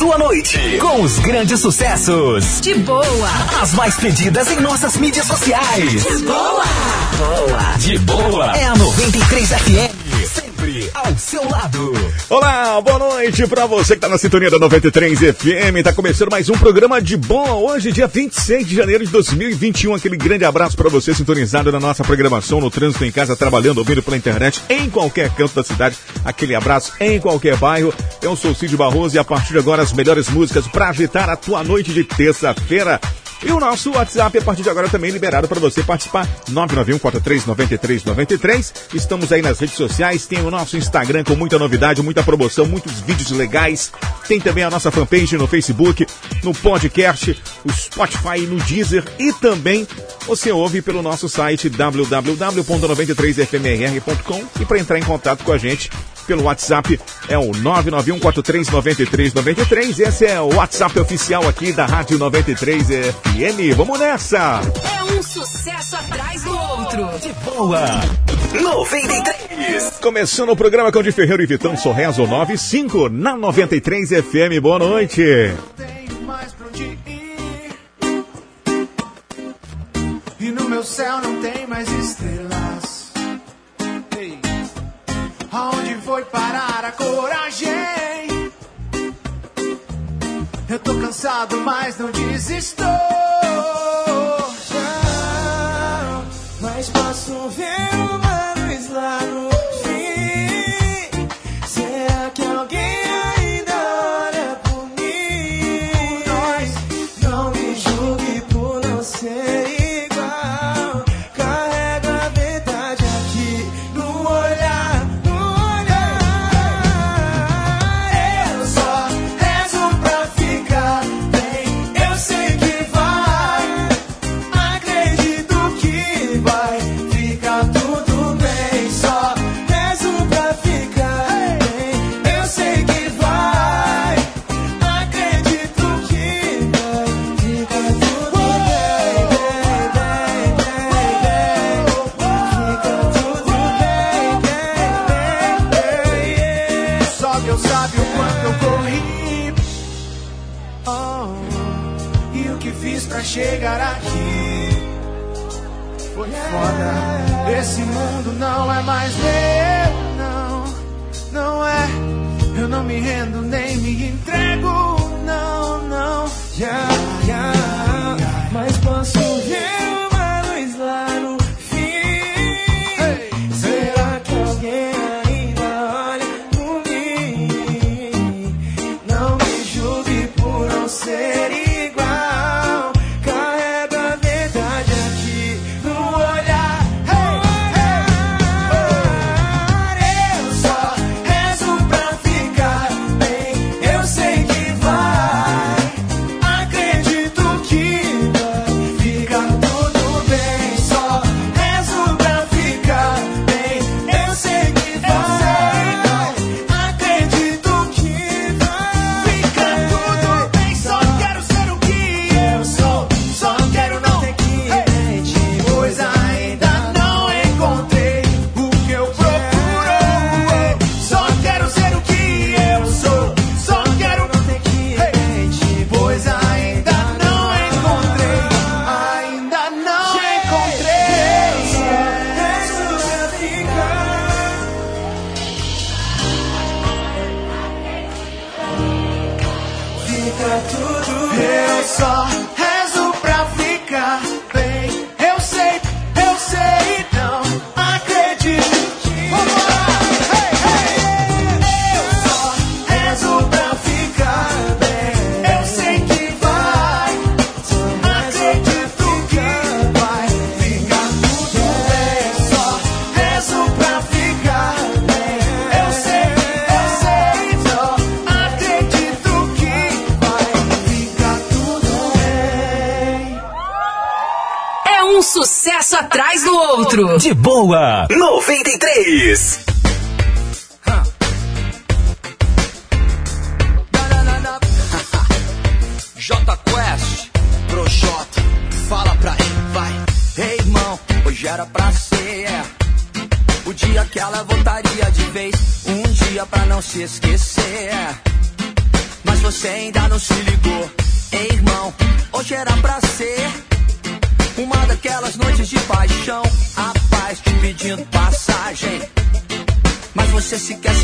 sua noite com os grandes sucessos. De boa. As mais pedidas em nossas mídias sociais. De boa. Boa. De boa. É a 93 FM. Ao seu lado. Olá, boa noite pra você que tá na sintonia da 93 FM. Tá começando mais um programa de boa. Hoje, dia 26 de janeiro de 2021. Aquele grande abraço pra você sintonizado na nossa programação, no trânsito, em casa, trabalhando, ouvindo pela internet, em qualquer canto da cidade. Aquele abraço em qualquer bairro. Eu sou o Cid Barroso e a partir de agora as melhores músicas pra agitar a tua noite de terça-feira. E o nosso WhatsApp, a partir de agora, também liberado para você participar. 991-439393. Estamos aí nas redes sociais. Tem o nosso Instagram com muita novidade, muita promoção, muitos vídeos legais. Tem também a nossa fanpage no Facebook, no podcast, o Spotify, no Deezer e também você ouve pelo nosso site www.93fmr.com e para entrar em contato com a gente pelo WhatsApp é o 991439393. Esse é o WhatsApp oficial aqui da Rádio 93 FM. Vamos nessa! É um sucesso atrás do outro. De boa. 93. Começando o programa com o de Ferreiro e Vitão Sorrezo 95 na 93 FM. Boa noite. tenho mais pra onde ir. E no meu céu não tem mais estrelas. Aonde foi parar a coragem? Eu tô cansado, mas não desisto. Não, mas posso ver não é mais meu, não, não é. Eu não me rendo nem me entrego, não, não. Yeah, yeah. Mas posso ver uma outro. De boa. 93. Você se desculpou.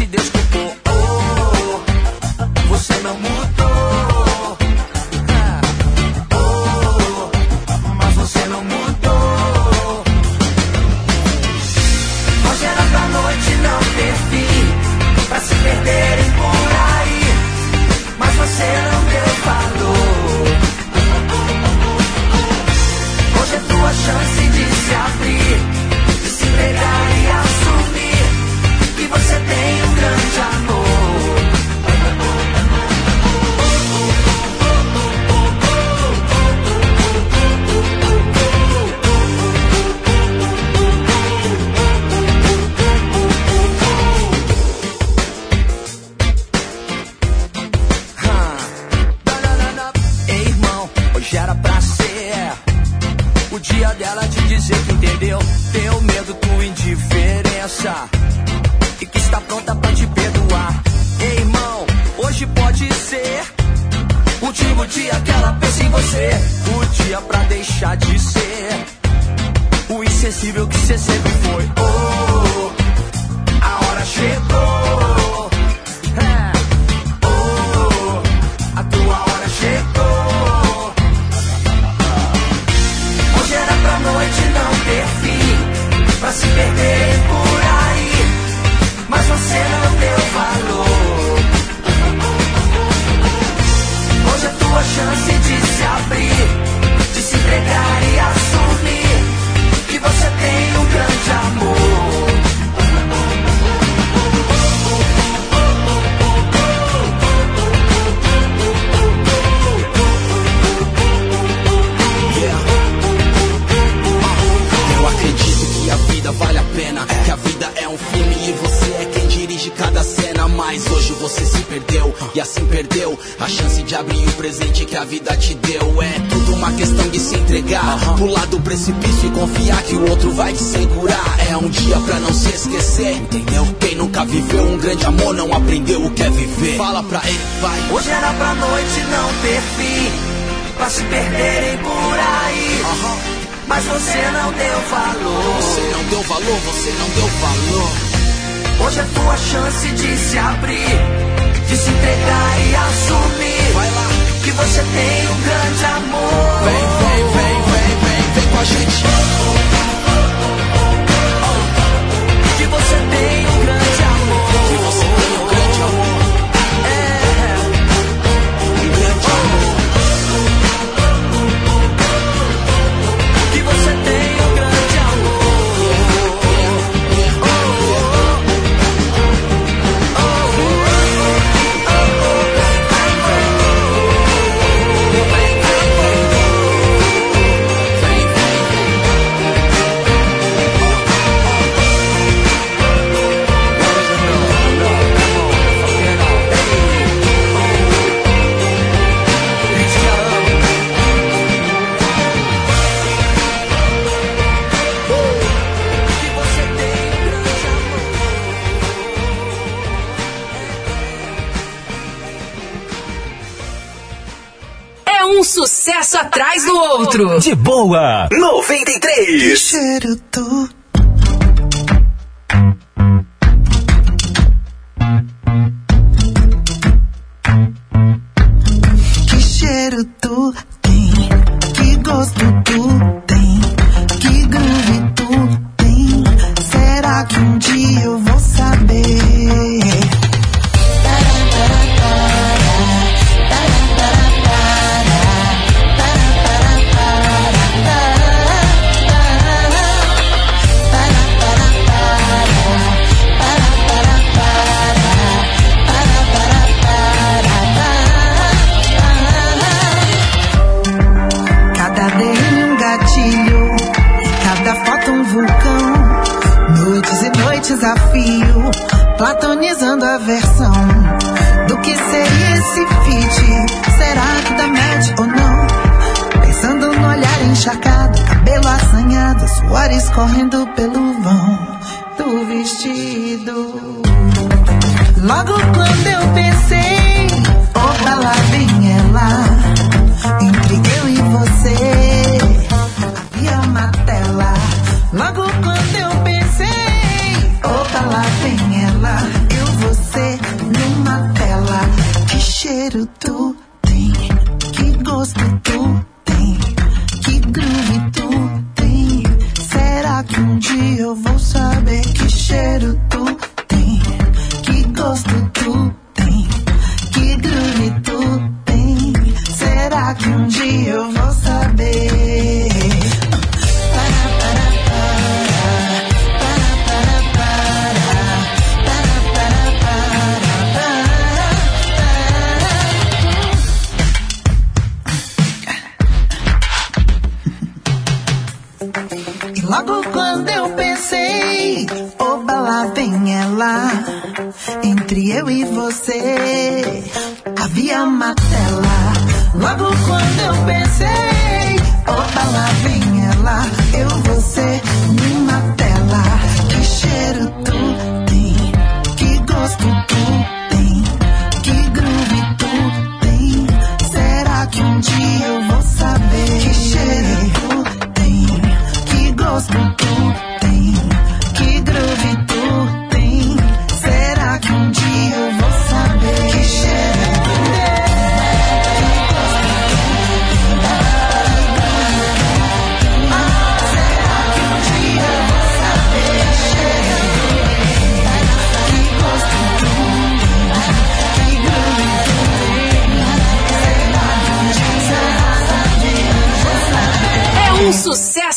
havia uma tela. Logo quando eu pensei, opa, lá vem ela, eu, você, numa tela. Que cheiro tudo.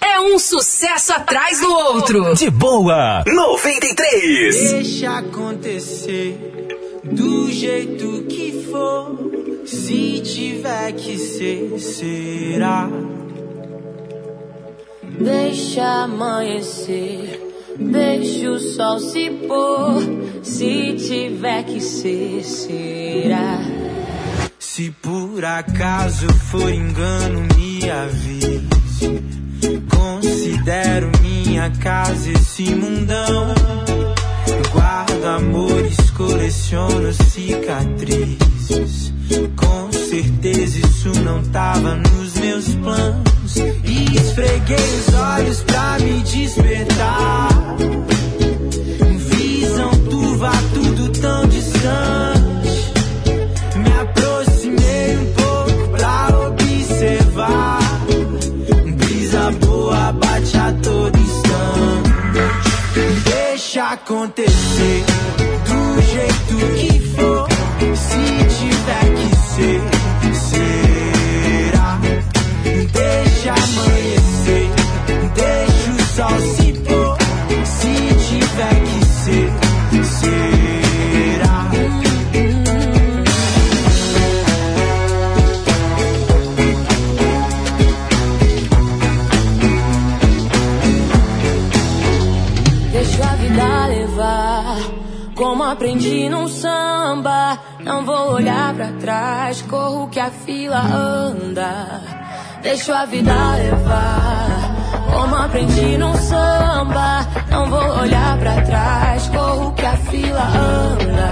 É um sucesso atrás do outro. De boa, 93. Deixa acontecer do jeito que for. Se tiver que ser, será. Deixa amanhecer, deixa o sol se pôr. Se tiver que ser, será. Se por acaso for engano, me avise. Considero minha casa esse mundão. Guardo amores, coleciono cicatrizes. Com certeza isso não tava nos meus planos. E esfreguei os olhos pra me despertar. Visão turva, tudo tão distante. Acontecer corro que a fila anda. Deixa a vida levar, como aprendi num samba. Não vou olhar pra trás, corro que a fila anda.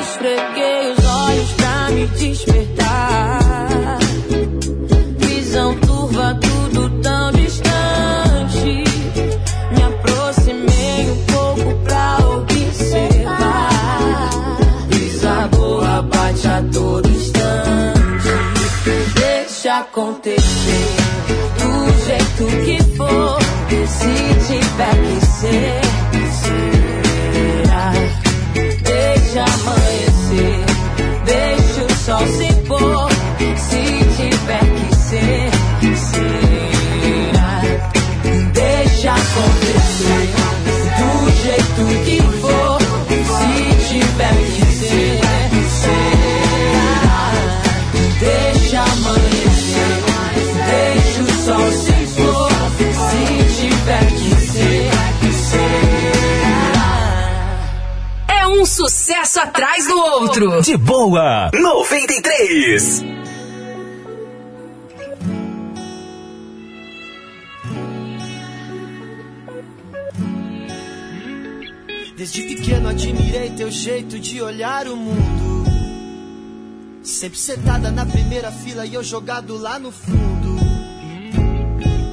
Esfreguei os olhos pra me despertar. Acontecer do jeito que for. Se tiver que ser, será. Deixa amanhecer, deixa o sol se sucesso atrás do outro. De boa, 93. Desde pequeno admirei teu jeito de olhar o mundo. Sempre sentada na primeira fila e eu jogado lá no fundo.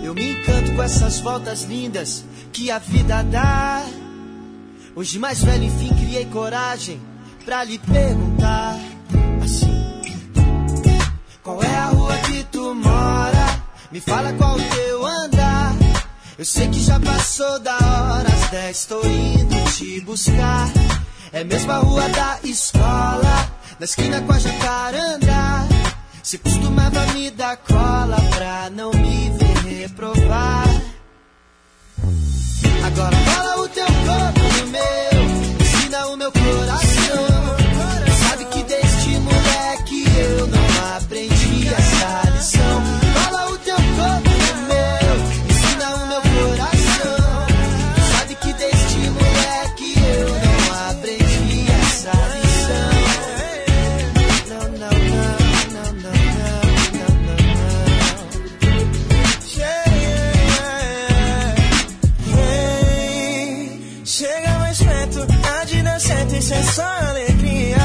Eu me encanto com essas voltas lindas que a vida dá. Hoje mais velho, enfim, criei coragem pra lhe perguntar assim: Qual é a rua que tu mora? Me fala qual o teu andar. Eu sei que já passou da hora, às 10 tô indo te buscar. É mesmo a rua da escola, na esquina com a jacaranda. Se costumava me dar cola pra não me ver reprovar. Agora cola o teu corpo isso é só alegria.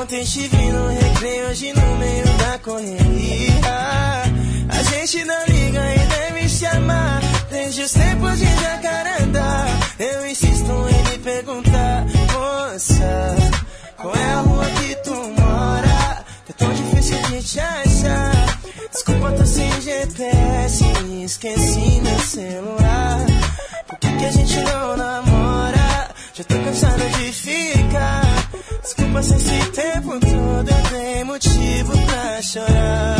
Ontem te vi no recreio, hoje no meio da correria. A gente não liga e deve se amar. Desde os tempos de jacarandá. Eu insisto em lhe perguntar, moça, qual é a rua que tu mora? É tão difícil de te achar. Desculpa, tô sem GPS, esqueci meu celular. Por que, que a gente não namora? Já tô cansado de ficar. Desculpa se esse tempo todo eu dei motivo pra chorar.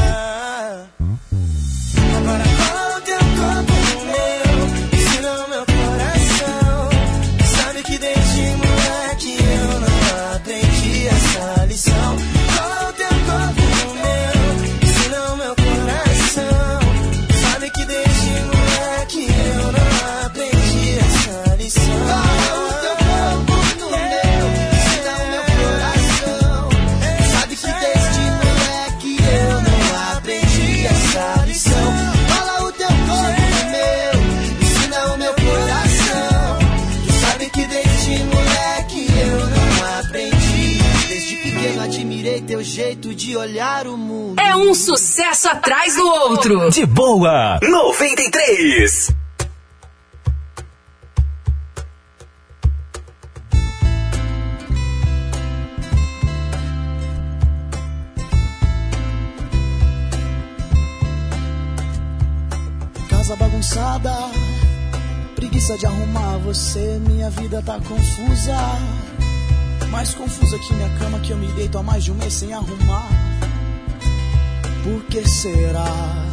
Jeito de olhar o mundo. É um sucesso atrás do outro. De boa, 93. Casa bagunçada, preguiça de arrumar você. Minha vida tá confusa, mais confusa que minha cama que eu me deito há mais de um mês sem arrumar. Por que será?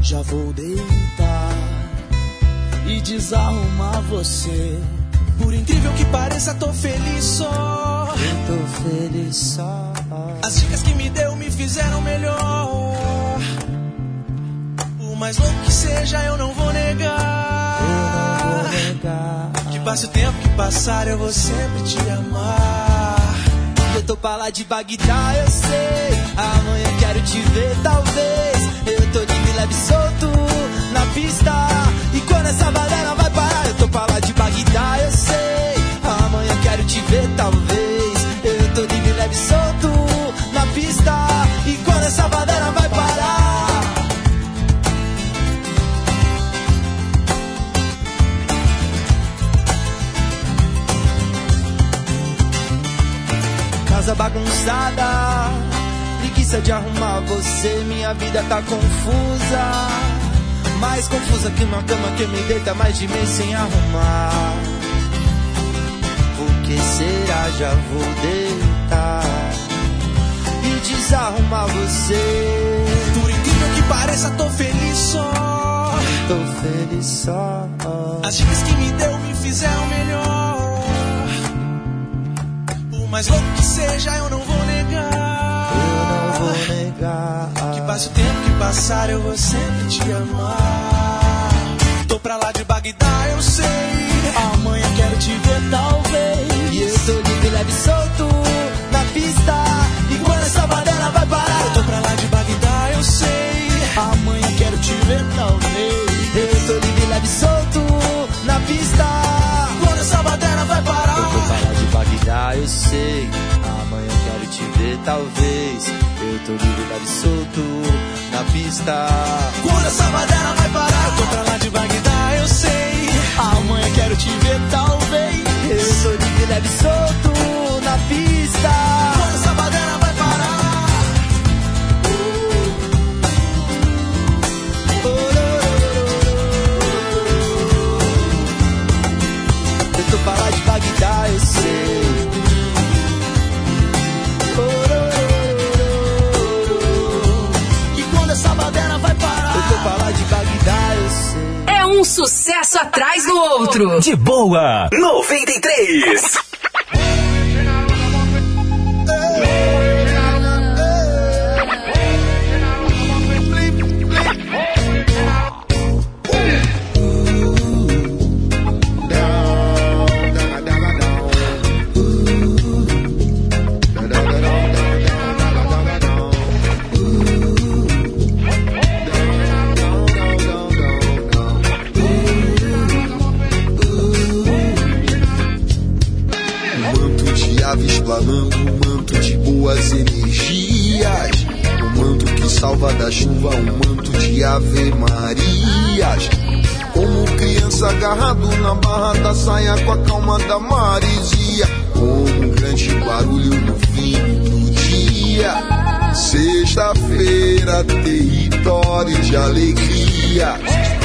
Já vou deitar e desarrumar você. Por incrível que pareça, tô feliz só. Tô feliz só. As dicas que me deu me fizeram melhor. Por mais louco que seja, eu não vou negar. Que passe o tempo que passar, eu vou sempre te amar. Eu tô pra lá de Bagdá, eu sei. Amanhã quero te ver, talvez. Eu tô livre, leve, solto na pista. E quando essa bandeira vai parar, eu tô pra lá de Bagdá, eu sei. Amanhã quero te ver, talvez. Casa bagunçada, preguiça de arrumar você. Minha vida tá confusa, mais confusa que uma cama que me deita mais de mês sem arrumar. Por que será? Já vou deitar e desarrumar você. Por incrível que pareça, tô feliz só. Tô feliz só. As dicas que me deu me fizeram melhor. Por mais louco que seja, eu não vou negar. Eu não vou negar. Que passe o tempo que passar, eu vou sempre te amar. Tô pra lá de Bagdá, eu sei. Amanhã quero te ver, talvez. E eu tô livre, leve, solto na pista. E quando essa bandeira vai parar, Eu tô pra lá de Bagdá, eu sei. Amanhã quero te ver, talvez. Bagdá, eu sei. Amanhã quero te ver, talvez. Eu tô livre, leve, solto na pista. Quando essa bandeira vai parar. Eu tô pra lá de Bagdá, eu sei. Amanhã quero te ver, talvez. Eu tô livre, leve, solto na pista. De Bagdá, eu sei. É um sucesso atrás do outro. De boa, 93. um manto de boas energias. Um manto que salva da chuva, um manto de Ave Marias. Como criança agarrado na barra da saia com a calma da maresia. Como um grande barulho no fim do dia. Sexta-feira, território de alegria.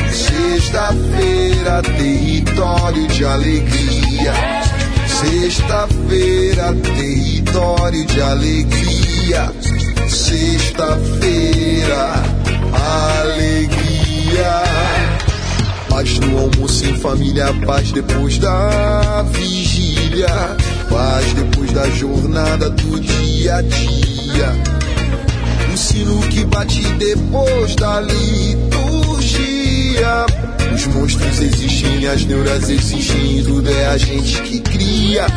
Sexta-feira, território de alegria. Sexta-feira, território de alegria. Sexta-feira, alegria. Paz no almoço em família, paz depois da vigília. Paz depois da jornada do dia a dia. O sino que bate depois da liturgia. Os monstros existem, as neuras existem, tudo é a gente que cria.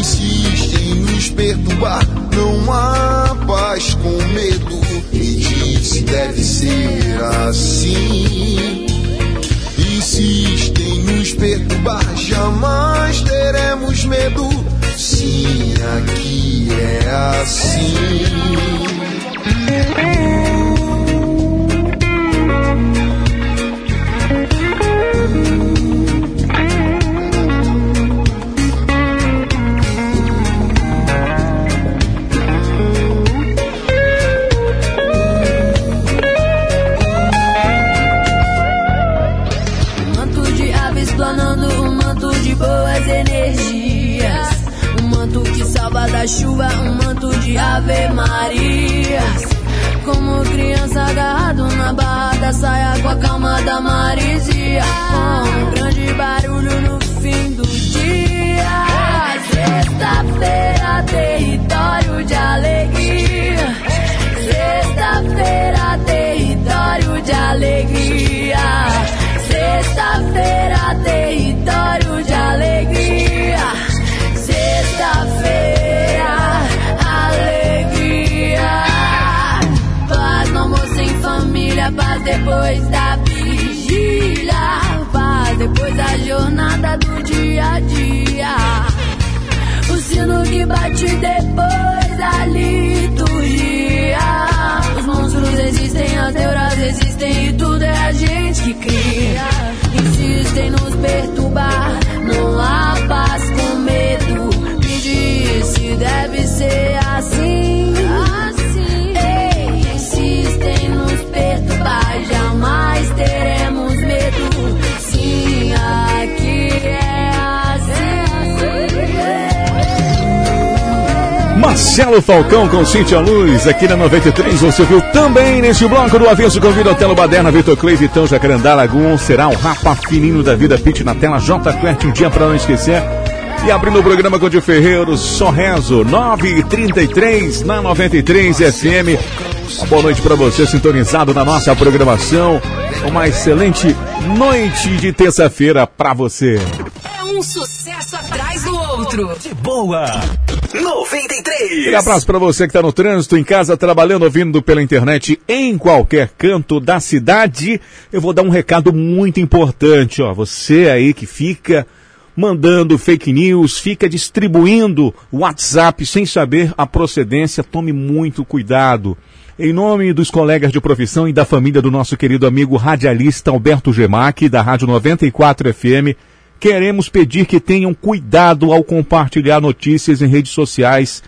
Insistem em nos perturbar, não há paz com medo. E disse deve ser assim. Insistem em nos perturbar, jamais teremos medo. Sim, aqui é assim. Chuva, um manto de ave marias. Como criança agarrado na barra da saia com a calma da marisia. Com um grande barulho no fim do dia. Sexta-feira, território de alegria. Sexta-feira, território de alegria. Sexta-feira, território depois da vigília. Paz depois da jornada do dia a dia. O sino que bate depois da liturgia. Os monstros existem, as neuras existem e tudo é a gente que cria. Insistem em nos perturbar, não há paz Marcelo Falcão com Cintia Luz, aqui na 93. Você viu também neste bloco do Avesso Convida Otelo Baderna, Vitor Clay, Vitão, Jacarandá, Lagoon, será o Rapa Fininho da Vida Pit na tela, J Quert, um dia pra não esquecer. E abrindo o programa com o Dio Ferreiro, só rezo, 9h33 na 93 FM. Uma boa noite para você, sintonizado na nossa programação. Uma excelente noite de terça-feira para você. É um sucesso atrás do outro. De boa. 93. Aquele abraço para você que está no trânsito, em casa, trabalhando, ouvindo pela internet, em qualquer canto da cidade. Eu vou dar um recado muito importante, ó. Você aí que fica mandando fake news, fica distribuindo WhatsApp sem saber a procedência, tome muito cuidado. Em nome dos colegas de profissão e da família do nosso querido amigo radialista Alberto Gemac, da Rádio 94 FM, queremos pedir que tenham cuidado ao compartilhar notícias em redes sociais,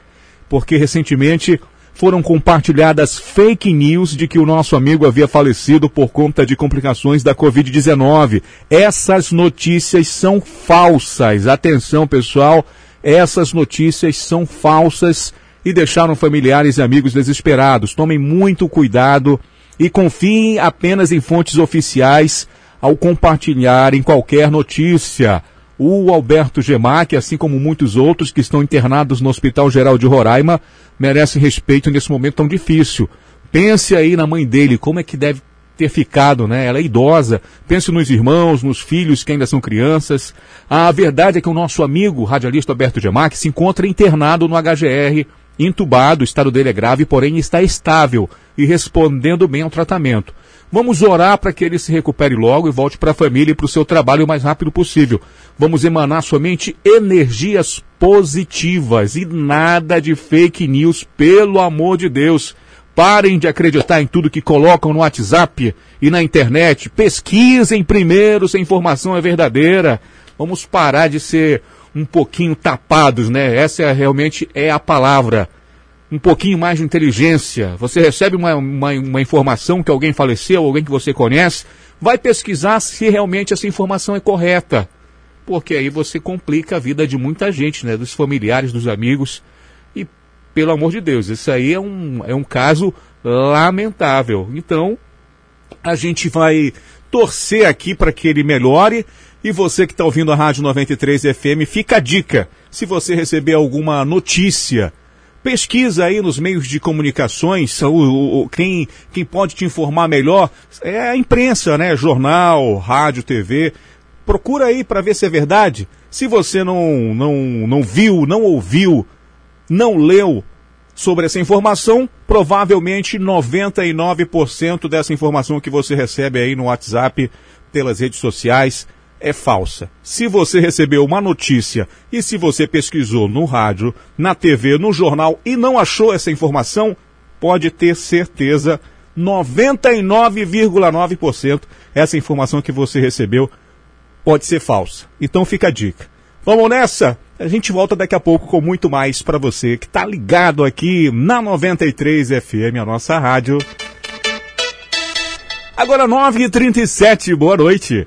porque recentemente foram compartilhadas fake news de que o nosso amigo havia falecido por conta de complicações da Covid-19. Essas notícias são falsas. Atenção, pessoal, essas notícias são falsas e deixaram familiares e amigos desesperados. Tomem muito cuidado e confiem apenas em fontes oficiais ao compartilharem qualquer notícia. O Alberto Gemac, assim como muitos outros que estão internados no Hospital Geral de Roraima, merecem respeito nesse momento tão difícil. Pense aí na mãe dele, como é que deve ter ficado, né? Ela é idosa. Pense nos irmãos, nos filhos que ainda são crianças. A verdade é que o nosso amigo radialista Alberto Gemac se encontra internado no HGR, entubado, o estado dele é grave, porém está estável e respondendo bem ao tratamento. Vamos orar para que ele se recupere logo e volte para a família e para o seu trabalho o mais rápido possível. Vamos emanar somente energias positivas e nada de fake news, pelo amor de Deus. Parem de acreditar em tudo que colocam no WhatsApp e na internet. Pesquisem primeiro se a informação é verdadeira. Vamos parar de ser um pouquinho tapados, né? Essa é, realmente é a palavra. Um pouquinho mais de inteligência. Você recebe uma, uma, uma informação que alguém faleceu, alguém que você conhece, vai pesquisar se realmente essa informação é correta. Porque aí você complica a vida de muita gente, né? Dos familiares, dos amigos. E, pelo amor de Deus, isso aí é um, é um caso lamentável. Então, a gente vai torcer aqui para que ele melhore. E você que está ouvindo a Rádio 93 FM, fica a dica. Se você receber alguma notícia, pesquisa aí nos meios de comunicações. O, o, quem, quem pode te informar melhor é a imprensa, né? Jornal, rádio, TV. Procura aí para ver se é verdade. Se você não, não, não viu, não ouviu, não leu sobre essa informação, provavelmente 99% dessa informação que você recebe aí no WhatsApp, pelas redes sociais, é falsa. Se você recebeu uma notícia e se você pesquisou no rádio, na TV, no jornal e não achou essa informação, pode ter certeza, 99,9% essa informação que você recebeu pode ser falsa. Então fica a dica. Vamos nessa? A gente volta daqui a pouco com muito mais para você que tá ligado aqui na 93 FM, a nossa rádio. Agora 9h37, boa noite.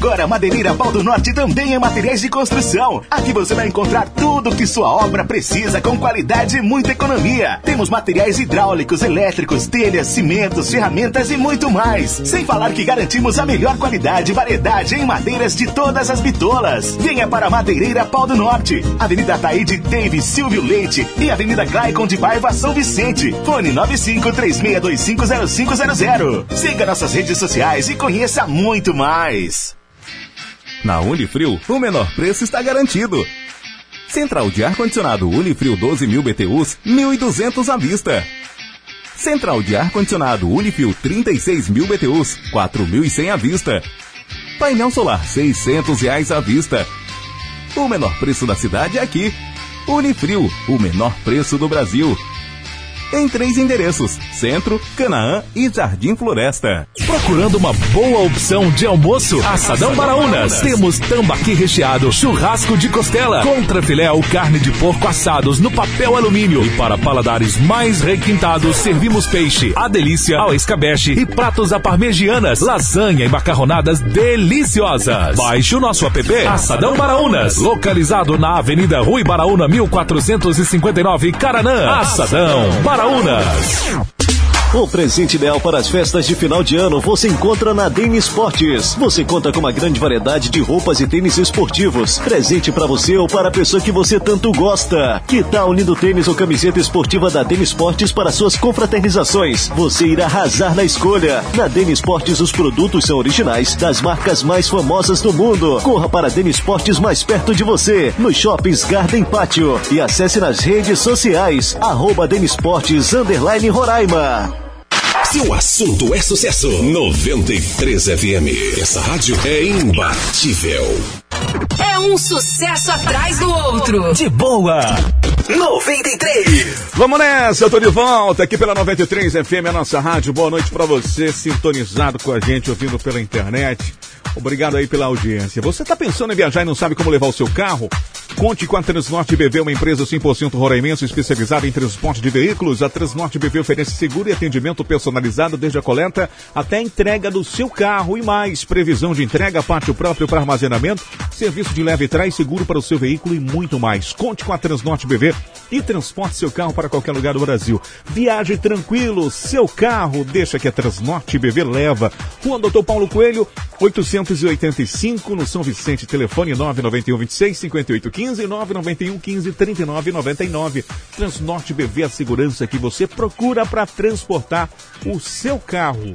Agora, Madeireira Pau do Norte também é materiais de construção. Aqui você vai encontrar tudo que sua obra precisa com qualidade e muita economia. Temos materiais hidráulicos, elétricos, telhas, cimentos, ferramentas e muito mais. Sem falar que garantimos a melhor qualidade e variedade em madeiras de todas as bitolas. Venha para Madeireira Pau do Norte. Avenida Taíde Davis Silvio Leite e Avenida Claicon de Paiva São Vicente. Fone 9536250500. Siga nossas redes sociais e conheça muito mais. Na Unifrio, o menor preço está garantido. Central de ar-condicionado Unifrio 12.000 BTUs, 1.200 à vista. Central de ar-condicionado Unifrio 36.000 BTUs, 4.100 à vista. Painel solar 600 reais à vista. O menor preço da cidade é aqui. Unifrio, o menor preço do Brasil. Em três endereços: Centro, Canaã e Jardim Floresta. Procurando uma boa opção de almoço? Assadão Baraunas. Temos tambaqui recheado, churrasco de costela, contrafilé ou carne de porco assados no papel alumínio. E para paladares mais requintados, servimos peixe, a delícia, ao escabeche e pratos à parmegianas, lasanha e macarronadas deliciosas. Baixe o nosso app Assadão Baraunas, localizado na Avenida Rui Baraúna 1459, Caranã. Assadão Baraunas. Paraúnas. O presente ideal para as festas de final de ano você encontra na Dene Esportes. Você conta com uma grande variedade de roupas e tênis esportivos. Presente para você ou para a pessoa que você tanto gosta. Que tal unindo tênis ou camiseta esportiva da Dene Esportes para suas confraternizações? Você irá arrasar na escolha. Na Dene Esportes os produtos são originais das marcas mais famosas do mundo. Corra para a Dene Esportes mais perto de você, nos shoppings Garden Pátio e acesse nas redes sociais arroba Dene Esportes underline Roraima. Se o assunto é sucesso, 93 FM. Essa rádio é imbatível. É um sucesso atrás do outro. De boa. 93. Vamos nessa, eu tô de volta aqui pela 93 FM, a nossa rádio. Boa noite para você, sintonizado com a gente, ouvindo pela internet. Obrigado aí pela audiência. Você está pensando em viajar e não sabe como levar o seu carro? Conte com a Transnorte BV, uma empresa 100% roraimense especializada em transporte de veículos. A Transnorte BV oferece seguro e atendimento personalizado desde a coleta até a entrega do seu carro e mais. Previsão de entrega, pátio próprio para armazenamento, serviço de leve e trás, seguro para o seu veículo e muito mais. Conte com a Transnorte BV. e transporte seu carro para qualquer lugar do Brasil. Viaje tranquilo, seu carro, deixa que a Transnorte BV leva. Rua Doutor Paulo Coelho, 885, no São Vicente, telefone 991 26 58 15 991 15 39 99. Transnorte BV, a segurança que você procura para transportar o seu carro.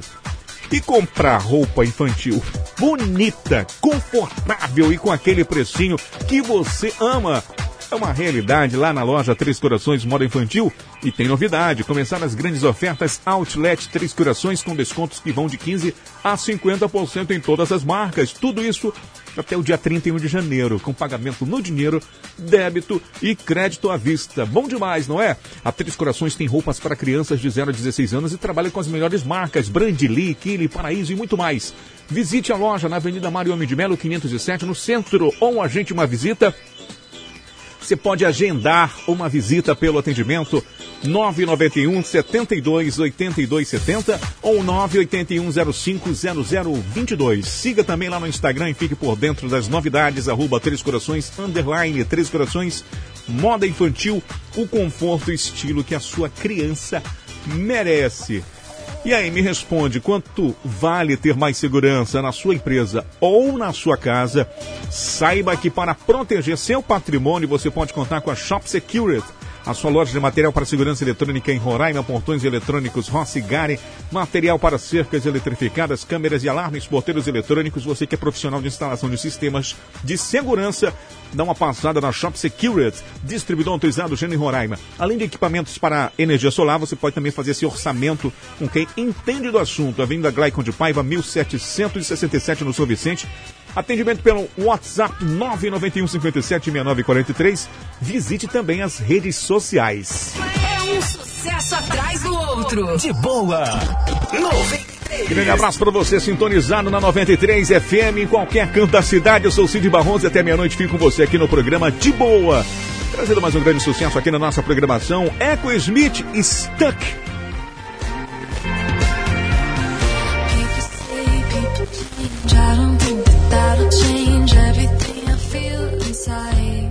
E comprar roupa infantil bonita, confortável e com aquele precinho que você ama. É uma realidade lá na loja Três Corações Moda Infantil. E tem novidade: começaram as grandes ofertas Outlet Três Corações com descontos que vão de 15% a 50% em todas as marcas. Tudo isso até o dia 31 de janeiro, com pagamento no dinheiro, débito e crédito à vista. Bom demais, não é? A Três Corações tem roupas para crianças de 0 a 16 anos e trabalha com as melhores marcas: Brandly, Kili, Paraíso e muito mais. Visite a loja na Avenida Mário Homem de Melo, 507, no centro, ou agende uma visita. Você pode agendar uma visita pelo atendimento 991 72 82 70 ou 981 05 0022. Siga também lá no Instagram e fique por dentro das novidades, arroba Três Corações, underline Três Corações, moda infantil, o conforto e estilo que a sua criança merece. E aí, me responde, quanto vale ter mais segurança na sua empresa ou na sua casa? Saiba que para proteger seu patrimônio, você pode contar com a Shop Security. A sua loja de material para segurança eletrônica em Roraima, portões eletrônicos Rossi Gare, material para cercas eletrificadas, câmeras e alarmes, porteiros eletrônicos. Você que é profissional de instalação de sistemas de segurança, dá uma passada na Shop Security, distribuidor autorizado Gênio Roraima. Além de equipamentos para energia solar, você pode também fazer esse orçamento com quem entende do assunto. Avenida Glaicon de Paiva, 1767 no São Vicente. Atendimento pelo WhatsApp 991 57 6943. Visite também as redes sociais. É um sucesso atrás do outro. De boa. Grande abraço para você, sintonizado na 93 FM, em qualquer canto da cidade. Eu sou o Cid Barrons e até meia-noite fico com você aqui no programa De Boa. Trazendo mais um grande sucesso aqui na nossa programação. Echo Smith Stuck. I don't think that that'll change everything I feel inside.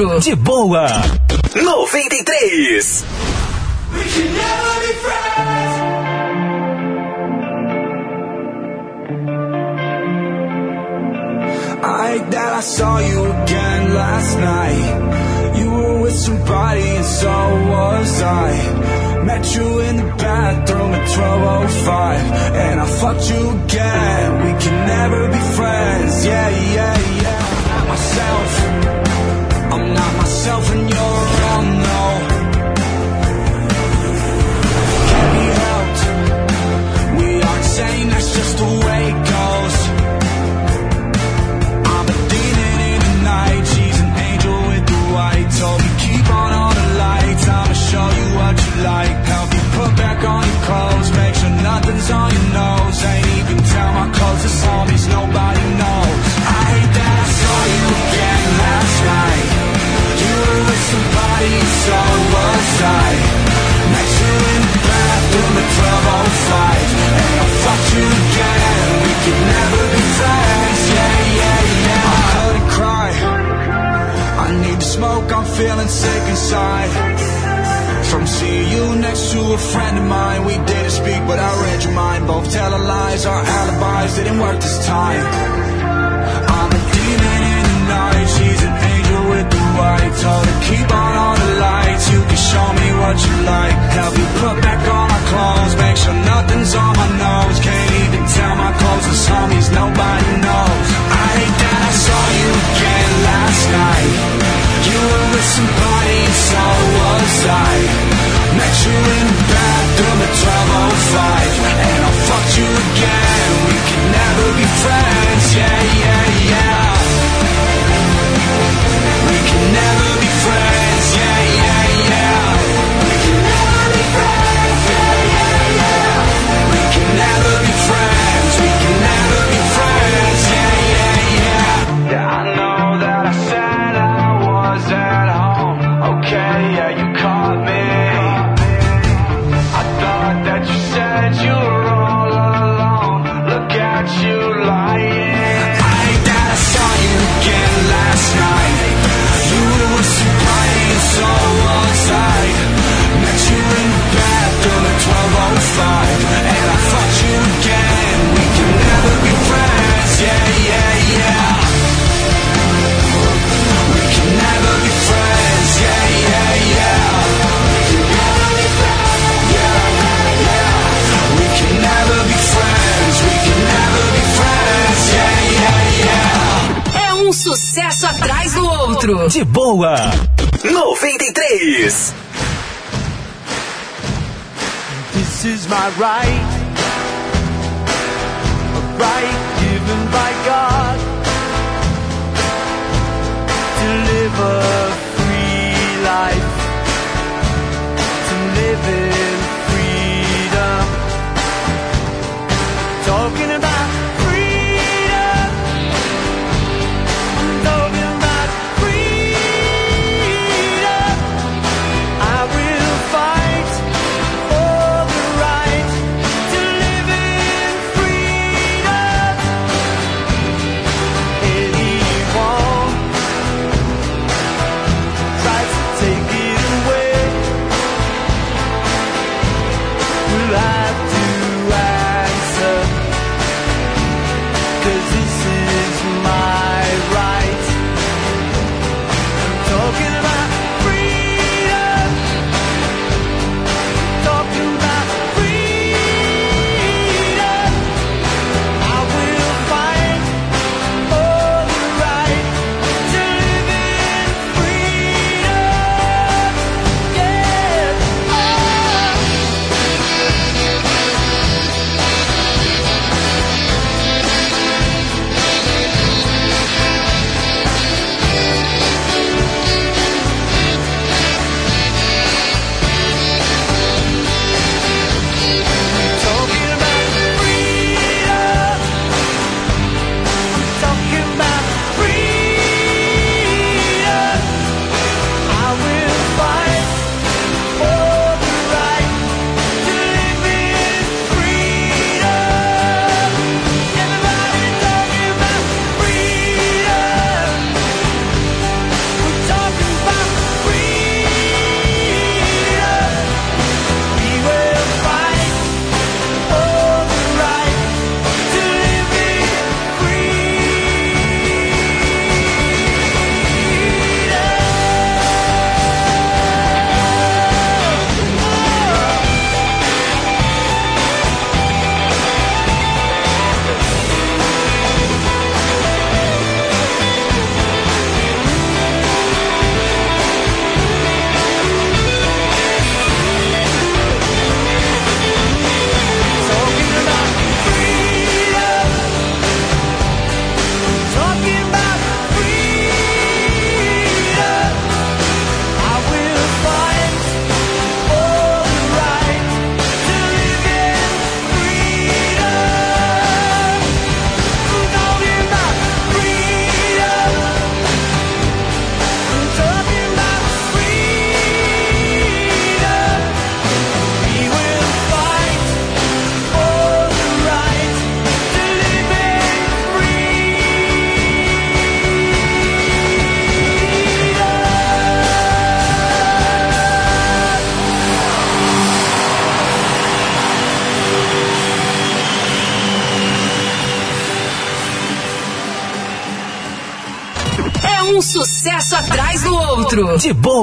De boa.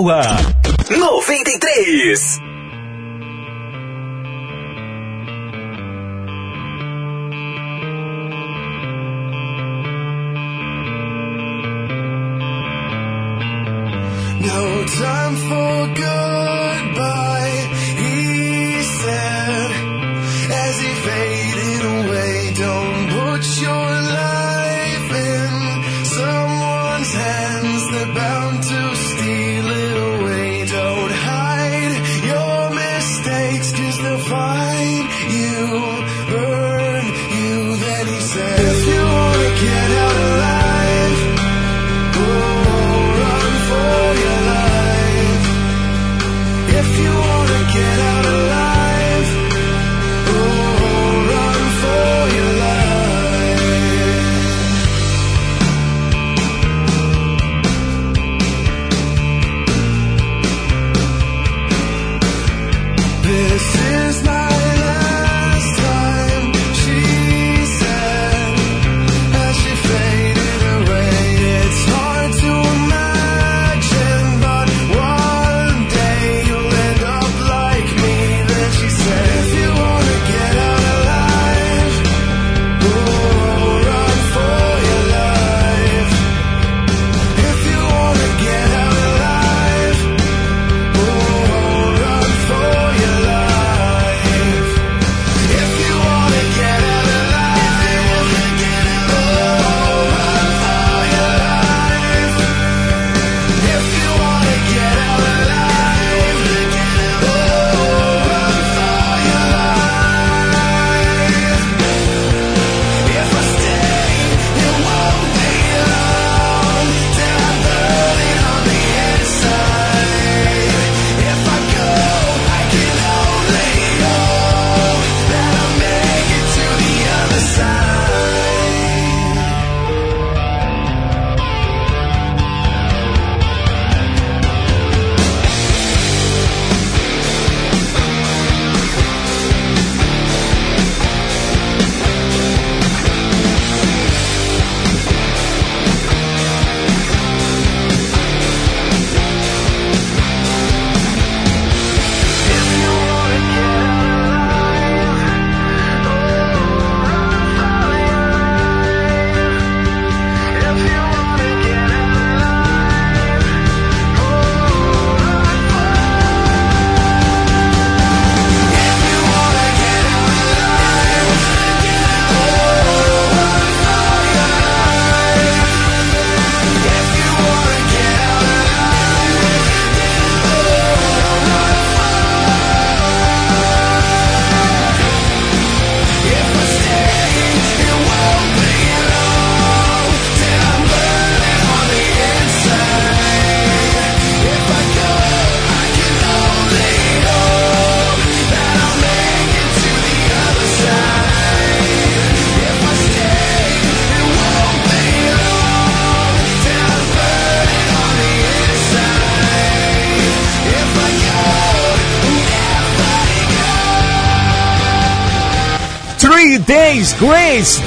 De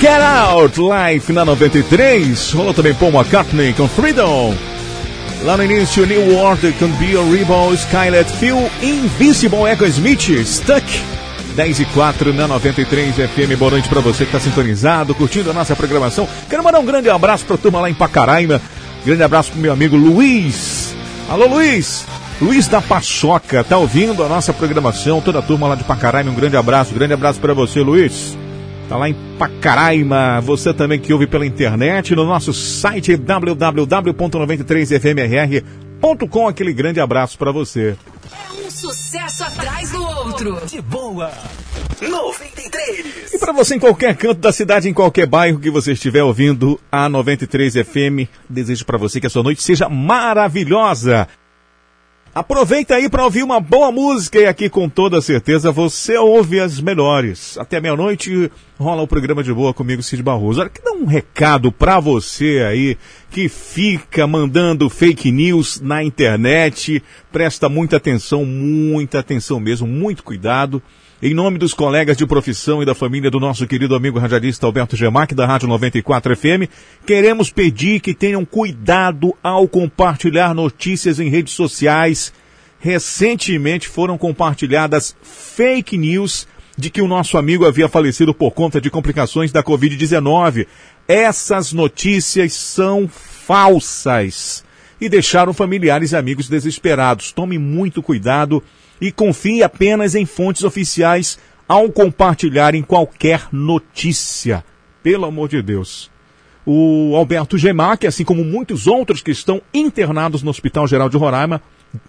Get Out, Life na 93. Rolou também Paul McCartney com Freedom. Lá no início, New Order com Be a Rebel, Skylet Phil, Invincible Echo Smith, Stuck. 10 e 4 na 93 FM. Boa noite pra você que tá sintonizado, curtindo a nossa programação. Quero mandar um grande abraço pra turma lá em Pacaraima. Grande abraço pro meu amigo Luiz. Alô, Luiz. Luiz da Paçoca, tá ouvindo a nossa programação, toda a turma lá de Pacaraima, um grande abraço, grande abraço para você, Luiz. Tá lá em Pacaraima, você também que ouve pela internet, no nosso site www.93fmrr.com, aquele grande abraço para você. Um sucesso atrás do outro. De boa. 93. E para você em qualquer canto da cidade, em qualquer bairro que você estiver ouvindo a 93 FM, desejo para você que a sua noite seja maravilhosa. Aproveita aí para ouvir uma boa música e aqui com toda certeza você ouve as melhores. Até meia-noite rola o programa de boa comigo, Cid Barroso. Olha, que dá um recado para você aí que fica mandando fake news na internet. Presta muita atenção, muita atenção mesmo, muito cuidado. Em nome dos colegas de profissão e da família do nosso querido amigo radialista Alberto Gemac, da Rádio 94 FM, queremos pedir que tenham cuidado ao compartilhar notícias em redes sociais. Recentemente foram compartilhadas fake news de que o nosso amigo havia falecido por conta de complicações da Covid-19. Essas notícias são falsas e deixaram familiares e amigos desesperados. Tome muito cuidado e confie apenas em fontes oficiais ao compartilharem qualquer notícia. Pelo amor de Deus. O Alberto Gemac, assim como muitos outros que estão internados no Hospital Geral de Roraima,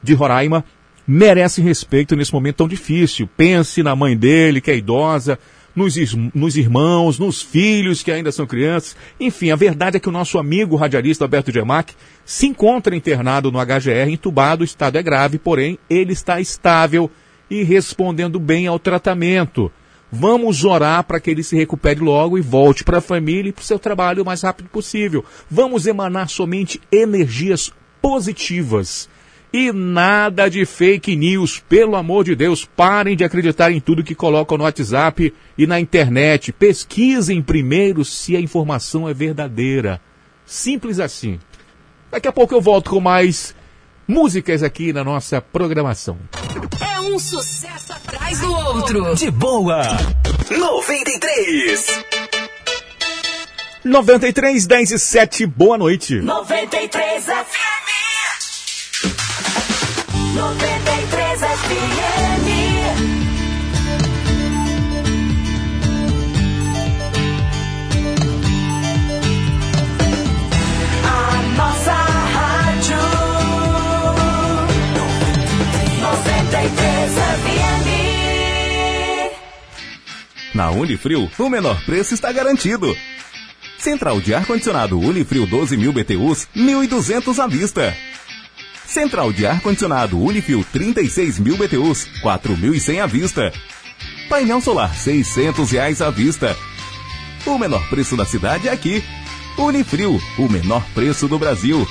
de Roraima, merece respeito nesse momento tão difícil. Pense na mãe dele, que é idosa, nos, nos irmãos, nos filhos que ainda são crianças. Enfim, a verdade é que o nosso amigo radialista Alberto Gemac se encontra internado no HGR, entubado, o estado é grave, porém ele está estável e respondendo bem ao tratamento. Vamos orar para que ele se recupere logo e volte para a família e para o seu trabalho o mais rápido possível. Vamos emanar somente energias positivas. E nada de fake news, pelo amor de Deus, parem de acreditar em tudo que colocam no WhatsApp e na internet. Pesquisem primeiro se a informação é verdadeira. Simples assim. Daqui a pouco eu volto com mais músicas aqui na nossa programação. É um sucesso atrás do outro. De boa. 93. 93, 10 e 7, boa noite. 93 FM. Na Unifrio, o menor preço está garantido. Central de ar-condicionado Unifrio 12.000 BTUs, 1.200 à vista. Central de ar-condicionado Unifrio 36.000 BTUs, 4.100 à vista. Painel solar 600 reais à vista. O menor preço da cidade é aqui. Unifrio, o menor preço do Brasil.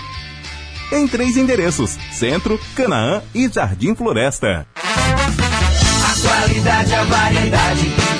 Em três endereços: Centro, Canaã e Jardim Floresta. A qualidade, a variedade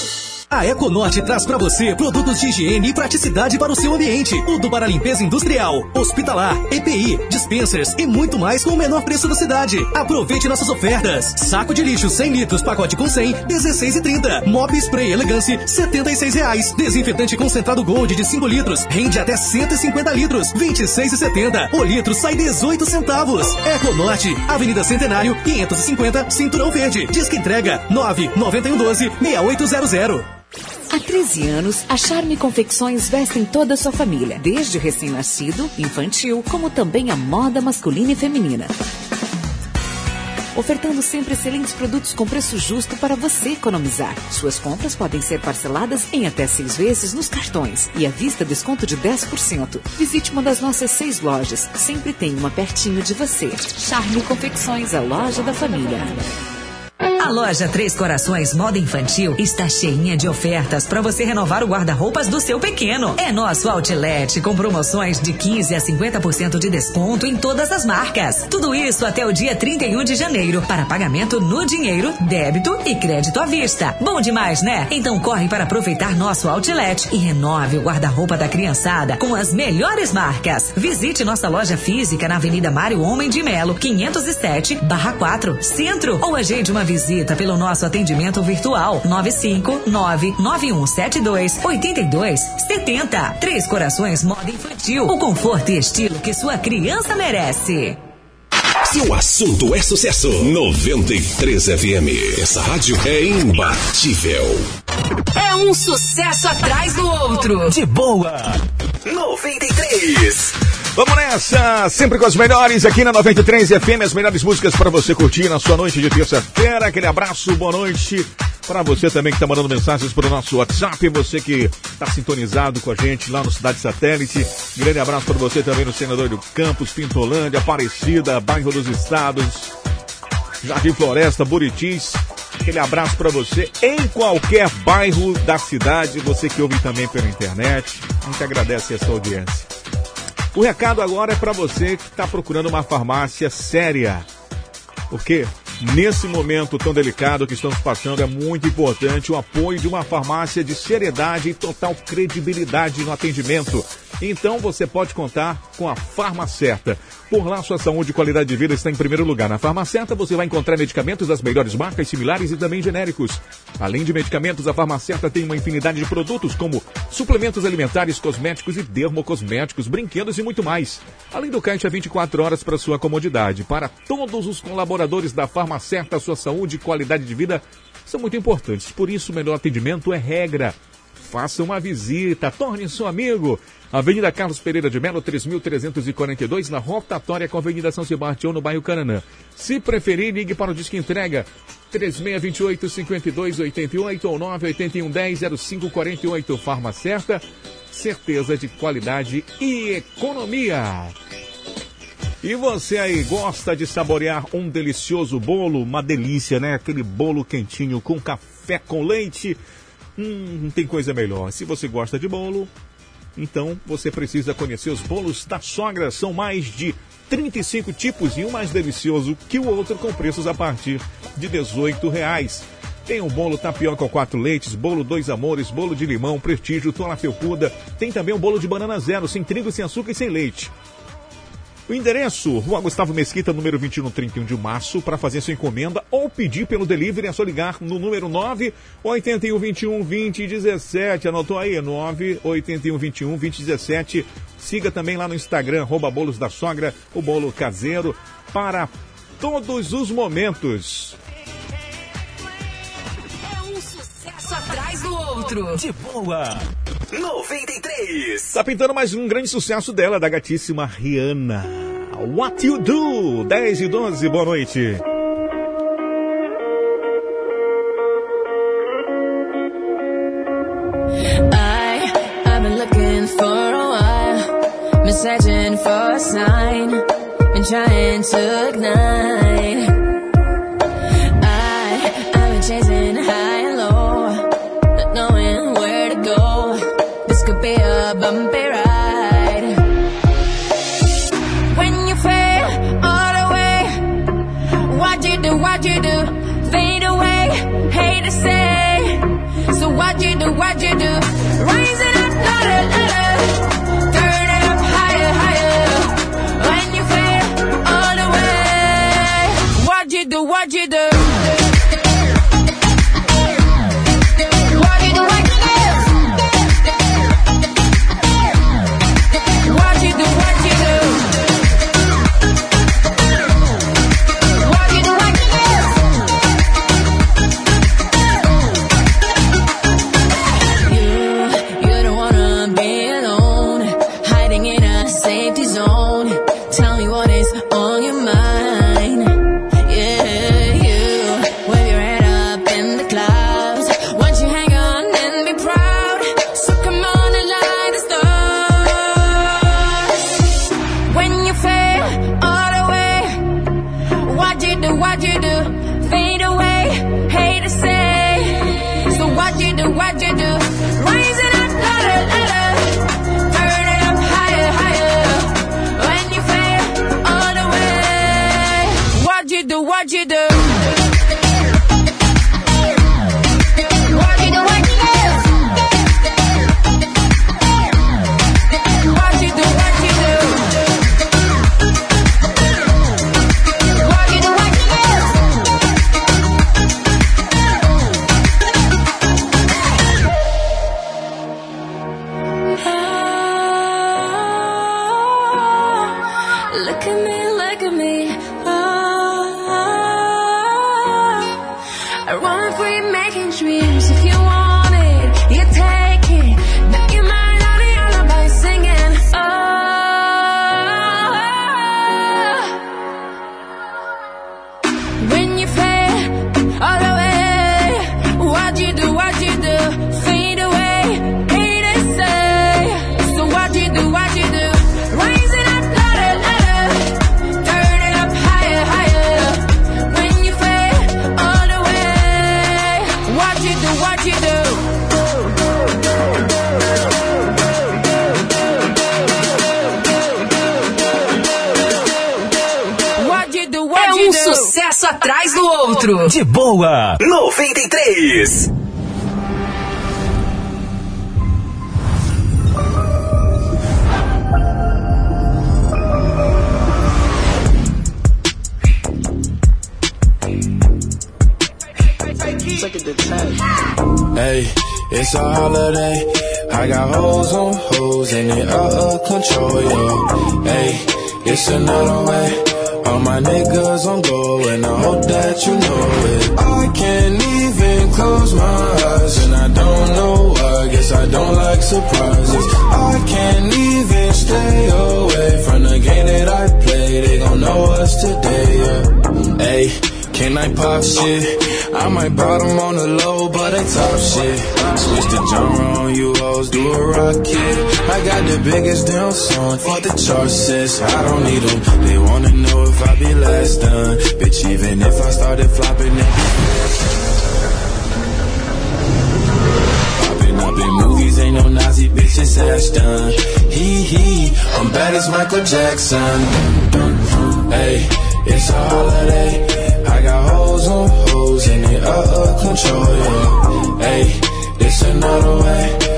A Econorte traz para você produtos de higiene e praticidade para o seu ambiente. Tudo para limpeza industrial, hospitalar, EPI, dispensers e muito mais com o menor preço da cidade. Aproveite nossas ofertas. Saco de lixo 100 litros, pacote com 100, 16,30. Mop spray elegância, 76 reais. Desinfetante concentrado Gold de 5 litros, rende até 150 litros, 26,70. O litro sai 18 centavos. Econorte, Avenida Centenário, 550, Cinturão Verde. Disque entrega 99112 6800. Há 13 anos, a Charme Confecções vestem toda a sua família, desde recém-nascido, infantil, como também a moda masculina e feminina. Ofertando sempre excelentes produtos com preço justo para você economizar. Suas compras podem ser parceladas em até seis vezes nos cartões e à vista desconto de 10%. Visite uma das nossas seis lojas. Sempre tem uma pertinho de você. Charme Confecções, a loja da família. A loja Três Corações Moda Infantil está cheinha de ofertas para você renovar o guarda-roupas do seu pequeno. É nosso outlet com promoções de 15 a 50% de desconto em todas as marcas. Tudo isso até o dia 31 de janeiro para pagamento no dinheiro, débito e crédito à vista. Bom demais, né? Então corre para aproveitar nosso outlet e renove o guarda-roupa da criançada com as melhores marcas. Visite nossa loja física na Avenida Mário Homem de Melo, 507, barra 4, Centro. Ou agende uma visita pelo nosso atendimento virtual 95991728270. Três Corações Moda Infantil. O conforto e estilo que sua criança merece. Se o assunto é sucesso, 93 FM. Essa rádio é imbatível. É um sucesso atrás do outro. De boa. 93. Vamos nessa, sempre com as melhores aqui na 93 FM, as melhores músicas para você curtir na sua noite de terça-feira. Aquele abraço, boa noite para você também que está mandando mensagens para o nosso WhatsApp, você que está sintonizado com a gente lá no Cidade Satélite. Grande abraço para você também no Senador do Campos, Pintolândia, Aparecida, Bairro dos Estados, Jardim Floresta, Buritis. Aquele abraço para você em qualquer bairro da cidade, você que ouve também pela internet. A gente agradece a sua audiência. O recado agora é para você que está procurando uma farmácia séria. Porque nesse momento tão delicado que estamos passando é muito importante o apoio de uma farmácia de seriedade e total credibilidade no atendimento. Então você pode contar com a Farmacerta. Por lá, sua saúde e qualidade de vida está em primeiro lugar. Na Farmacerta você vai encontrar medicamentos das melhores marcas, similares e também genéricos. Além de medicamentos, a Farmacerta tem uma infinidade de produtos como suplementos alimentares, cosméticos e dermocosméticos, brinquedos e muito mais. Além do caixa 24 horas para sua comodidade. Para todos os colaboradores da Farmacerta, sua saúde e qualidade de vida são muito importantes. Por isso, o melhor atendimento é regra. Faça uma visita, torne-se um amigo. Avenida Carlos Pereira de Melo, 3.342, na rotatória com a Avenida São Sebastião, no bairro Cananã. Se preferir, ligue para o Disque Entrega 3628-5288 ou 981-10-0548. Farma Certa, certeza de qualidade e economia. E você aí gosta de saborear um delicioso bolo? Uma delícia, né? Aquele bolo quentinho com café com leite. Hum, tem coisa melhor. Se você gosta de bolo, então você precisa conhecer os bolos da sogra. São mais de 35 tipos e um mais delicioso que o outro com preços a partir de 18 reais. Tem o bolo tapioca quatro leites, bolo dois amores, bolo de limão, prestígio, tola felpuda. Tem também o bolo de banana zero, sem trigo, sem açúcar e sem leite. O endereço, Rua Gustavo Mesquita, número 21, 31 de março, para fazer sua encomenda ou pedir pelo delivery, é só ligar no número 9 81 21 20 17. Anotou aí? 9 81 21 20 17. Siga também lá no Instagram, arroba bolos da sogra, o bolo caseiro, para todos os momentos. É um sucesso atrás do outro. De boa. 93. Tá pintando mais um grande sucesso dela, da gatíssima Rihanna. What You Do, 10 e 12, boa noite. I, I've been looking for a while, been searching for a sign, been trying to ignite. What you do? Rise up not at turn it up higher higher. When you do? What do you do, boa. 93. Hey, it's a holiday. I got hoes on hoes and they out of control, yo. Hey, it's another way. All my niggas on go and I hope that you know it. I can't even close my eyes and I don't know why. Guess I don't like surprises. I can't even stay away from the game that I play. They gon' know us today, yeah. Hey. Can I pop shit? I might bottom on the low, but I top shit. Switch the genre on you hoes, do a rocket. I got the biggest damn song for the charts. I don't need them. They wanna know if I be last done. Bitch, even if I started flopping, that Popping up in movies, ain't no Nazi bitch, it's Ashton. Hee hee, I'm bad as Michael Jackson. Hey, it's a holiday. I got hoes on and they out of control, yeah. Hey, it's another way.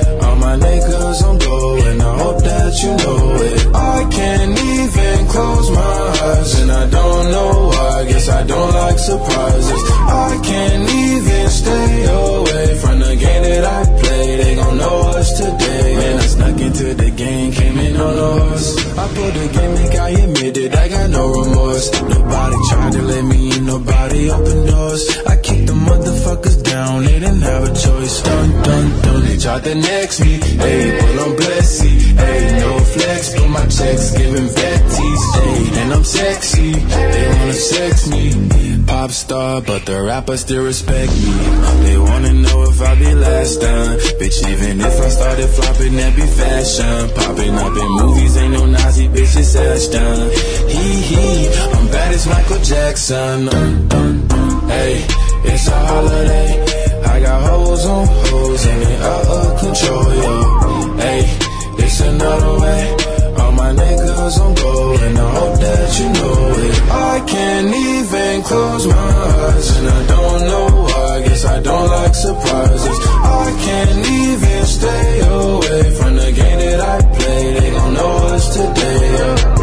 My niggas on go and I hope that you know it. I can't even close my eyes and I don't know why. Guess I don't like surprises. I can't even stay away from the game that I play. They gon' know us today. Man, I snuck into the game, came in on horse. I pulled the gimmick, I admit it, I got no remorse. Nobody tried to let me in, nobody opened doors. I kicked the motherfuckers down, they didn't have a choice. Dun dun dun, they tried to next me. Hey, but I'm blessed. Hey, no flex, but my checks giving vetties. Hey, and I'm sexy, they wanna sex me. Pop star, but the rappers still respect me. They wanna know if I be last done. Bitch, even if I started flopping, that be fashion. Popping up in movies, ain't no Nazi bitch, it's Ashton. Hee hee, I'm bad as Michael Jackson. Hey, it's a holiday. I got hoes on hoes and they out of control, yo. Hey, it's another way. All my niggas on go and I hope that you know it. I can't even close my eyes and I don't know why. Guess I don't like surprises. I can't even stay away from the game that I play. They gon' know us today. Yeah.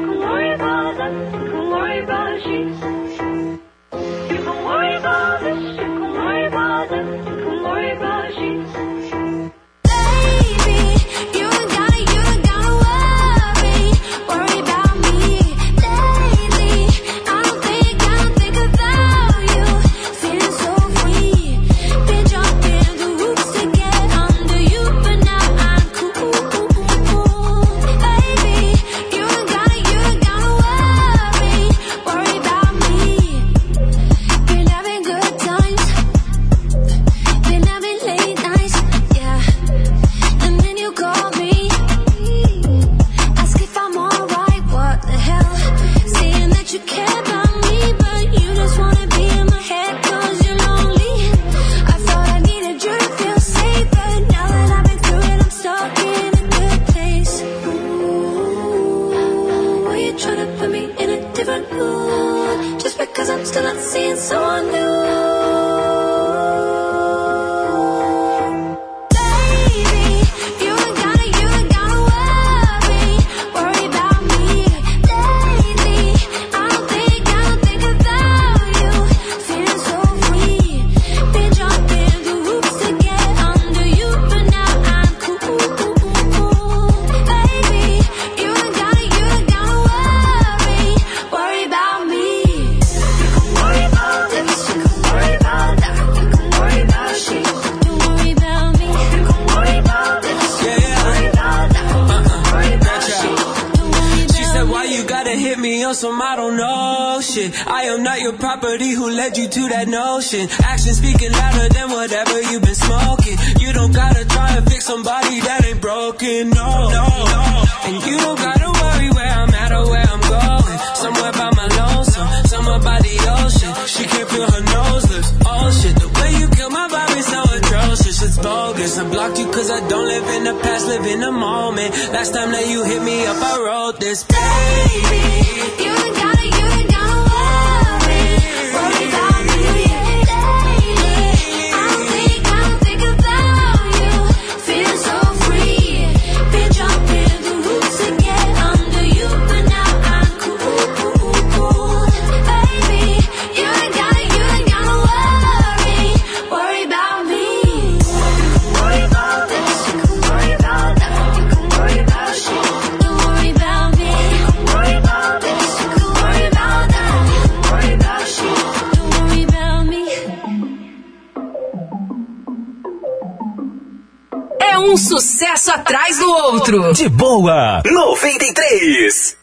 question De boa. 93.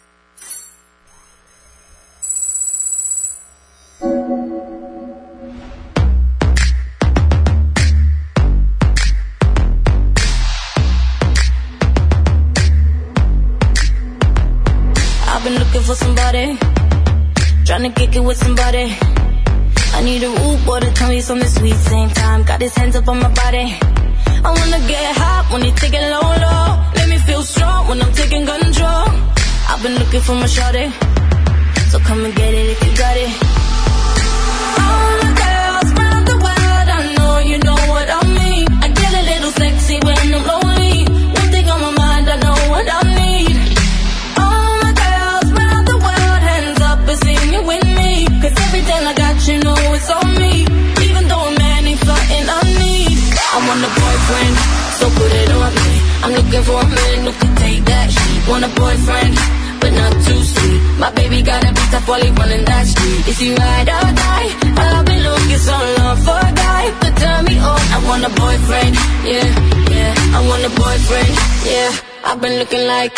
been looking like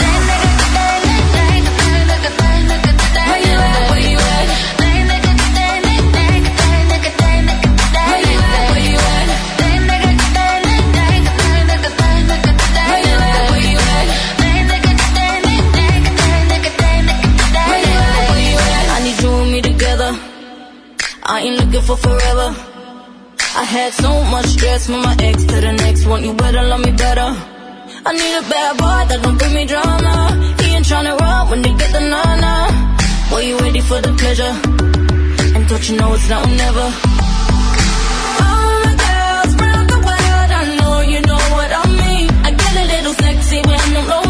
I ain't looking for forever. I had so much stress from my ex to the next one. You better love me better. I need a bad boy that don't bring me drama. He ain't tryna run when they get the nana. Boy, you ready for the pleasure? And don't you know it's now or never? All my girls the world, I know you know what I mean. I get a little sexy when I'm rolling.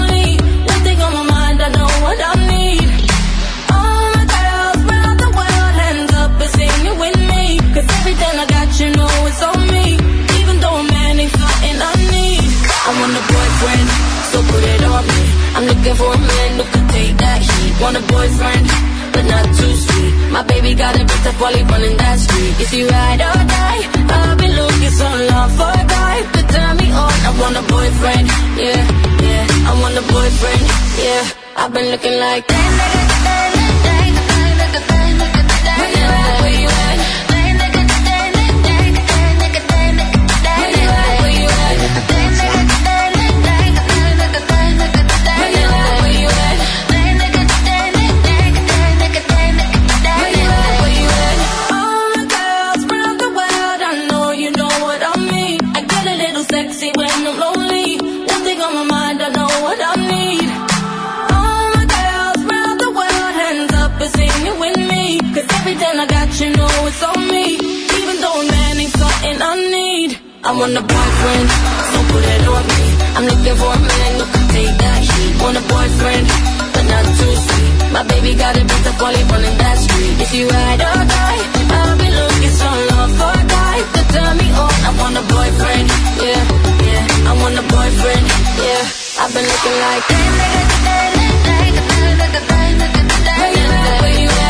want a boyfriend, so put it on me. I'm looking for a man who can take that heat. Want a boyfriend, but not too sweet. My baby got a bitch while probably running that street. Is he ride or die? I've been looking so long for a guy to turn me on. I want a boyfriend, yeah, yeah. I want a boyfriend, yeah. I've been looking like that. want a boyfriend, so put it on me. I'm looking for a man who can take that heat. Want a boyfriend, but not too sweet. My baby got a better quality running that street. If you ride or die, I'll be looking so long for a guy to turn me on. I want a boyfriend, yeah, yeah. I want a boyfriend, yeah. I've been looking like. Where you at? Where you at?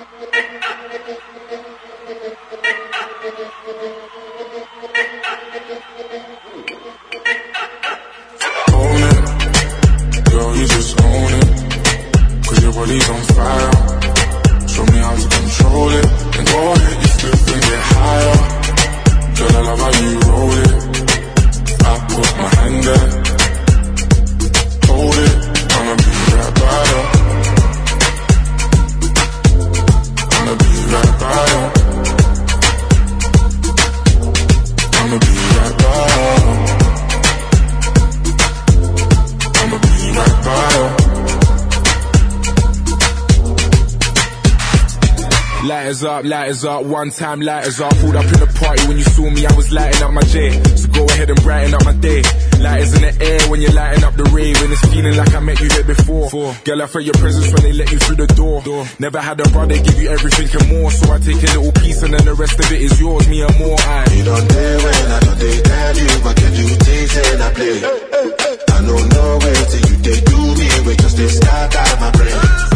Lighters up, one time lighters up. Pulled up in the party when you saw me, I was lighting up my J. So go ahead and brighten up my day. Lighters in the air when you're lighting up the rave. And it's feeling like I met you here before. Girl, I felt your presence when they let you through the door. Never had a brother give you everything and more. So I take a little piece and then the rest of it is yours, me and more. I. You don't dare when I don't they tell you, but can you taste and I play? I don't know where till you they do me, we just they start out my brain.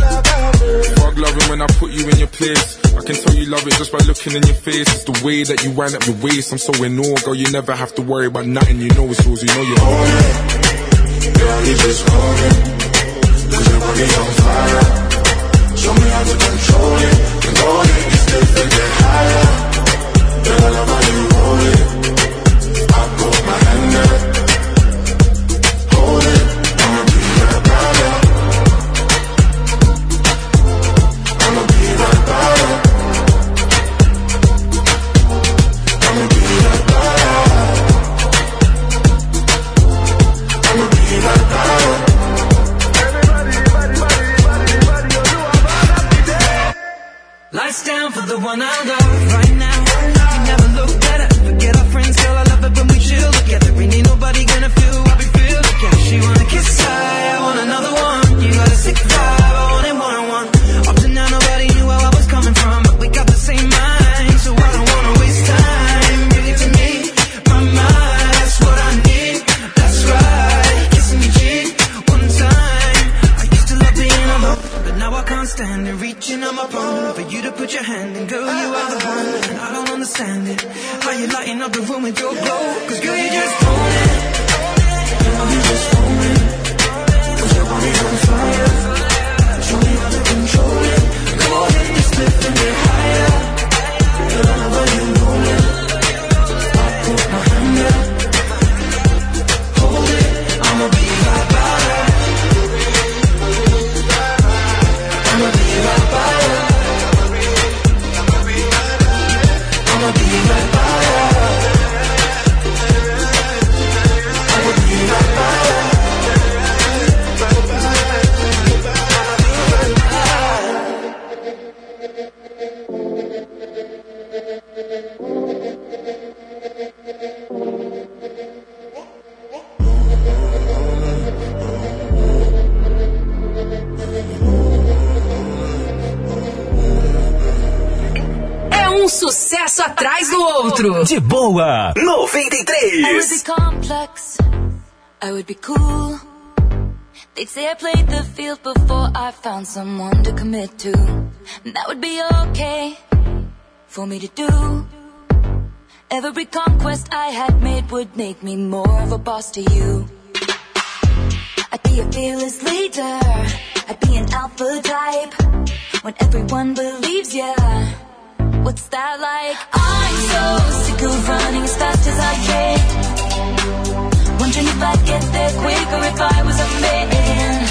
Loving when I put you in your place. I can tell you love it just by looking in your face. It's the way that you wind up your waist. I'm so in awe, girl. You never have to worry about nothing. You know it's yours. You know you own it. Girl, you just own it. Cause your body's on fire. Show me how to control it. Ahead, you step and get higher. Girl, I love how you roll it. Found someone to commit to. That would be okay for me to do. Every conquest I had made would make me more of a boss to you. I'd be a fearless leader. I'd be an alpha type. When everyone believes ya. What's that like? I'm so sick of running as fast as I can. Wondering if I'd get there quicker if I was a man.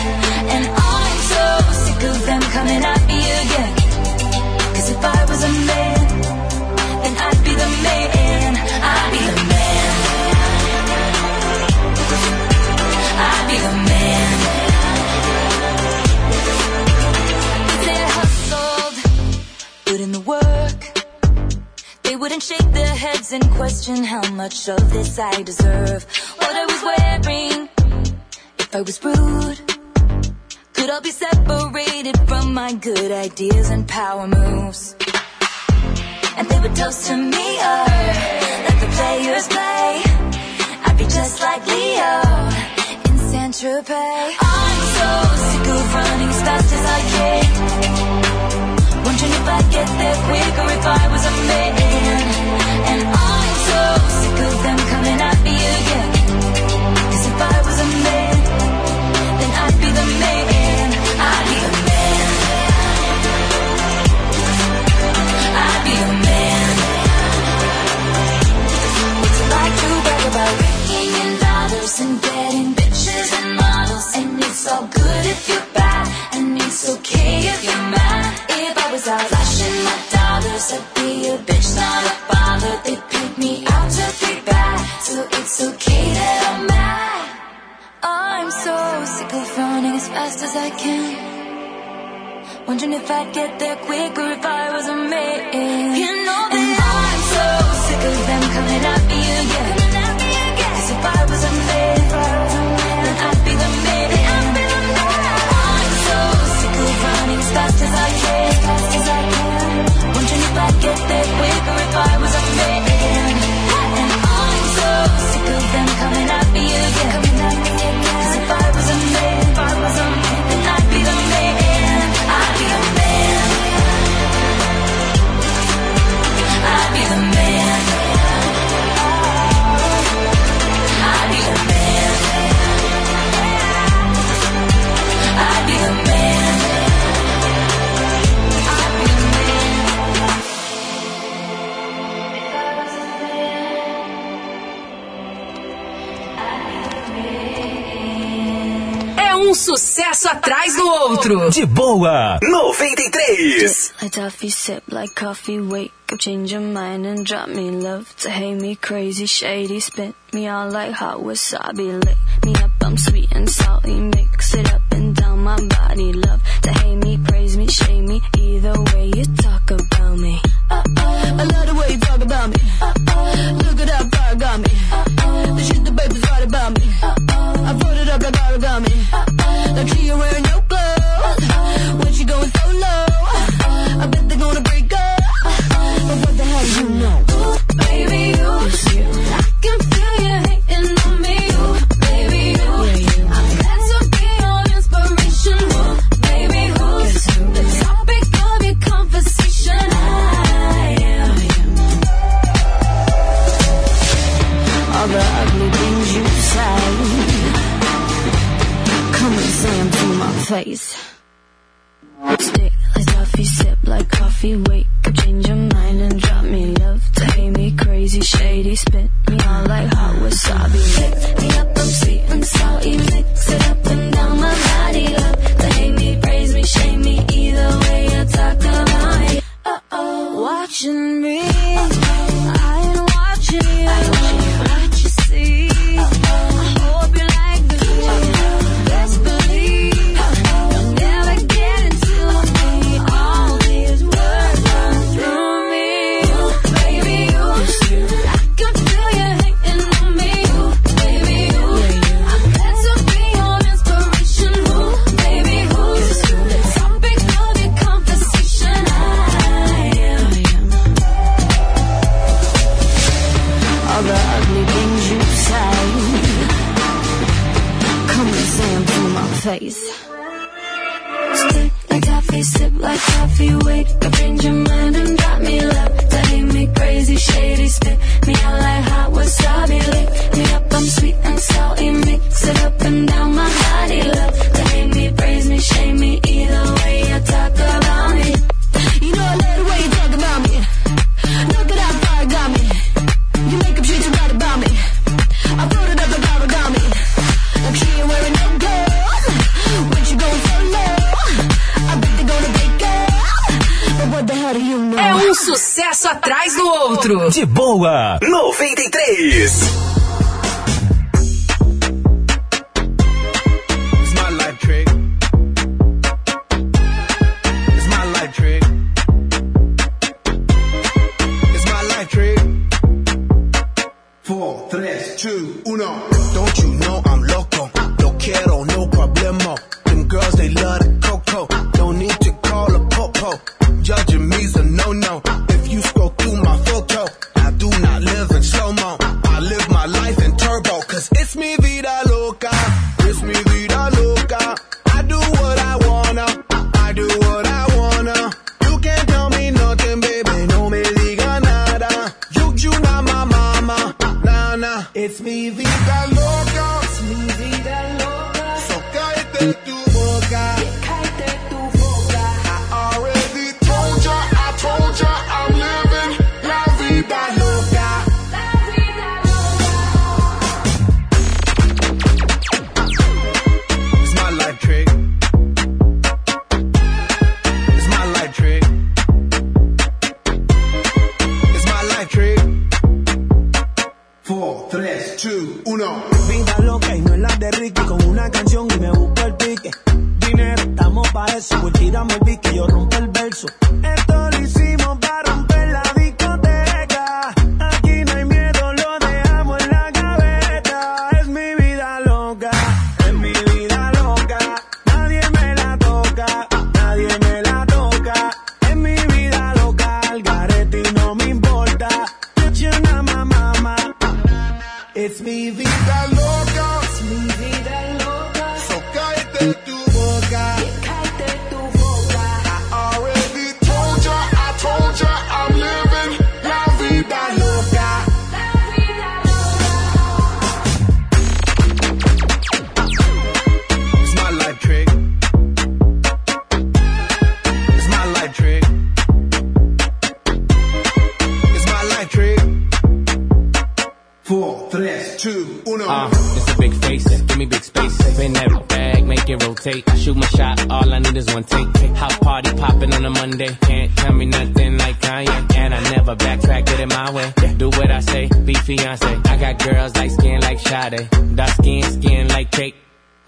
Of them coming at me again. Cause if I was a man, then I'd be the man. I'd be the man. I'd be the man. They hustled, put in the work. They wouldn't shake their heads and question how much of this I deserve. What I was wearing, if I was rude, could all be separated from my good ideas and power moves. And they would toast to me, oh, let the players play. I'd be just like Leo in San to pay. I'm so sick of running as fast as I can. Wondering if I'd get there quicker if I was a man. And I'm so sick of them coming at me again. Dollars and getting bitches and models? And it's all good if you're bad, and it's okay if you're mad. If I was out flashing my dollars, I'd be a bitch, not a bother. They pick me out to be bad, so it's okay that I'm mad. I'm so sick of running as fast as I can. Wondering if I'd get there quicker if I was a man. You know that I'm so sick of them coming at sucesso atrás do outro. De boa, 93. Like toffee, sip like coffee, wake up, change your mind and drop me love. To hate me crazy, shady, spit me all like hot wasabi. Lick me up, I'm sweet and salty, mix it up and down my body. Love to hate me, praise me, shame me, either way you talk about me. Uh-oh. I love the way you talk about me. Uh-oh. Look at far it got me. Uh-oh. The shit the papers write about me. Uh-oh. I put it up like origami. Uh-oh. Don't you wearing no clothes. When you going solo? Coffee, wake change your mind and drop me love. To hate me crazy, shady, spit me all like hot wasabi. Lick me up, I'm sweet and salty, mix it up and down my body. Love to hate me, praise me, shame me, either way you talk about me. Uh oh, watching me, I outro. De boa, 93. Skin like Sade. Dark skin, skin like cake.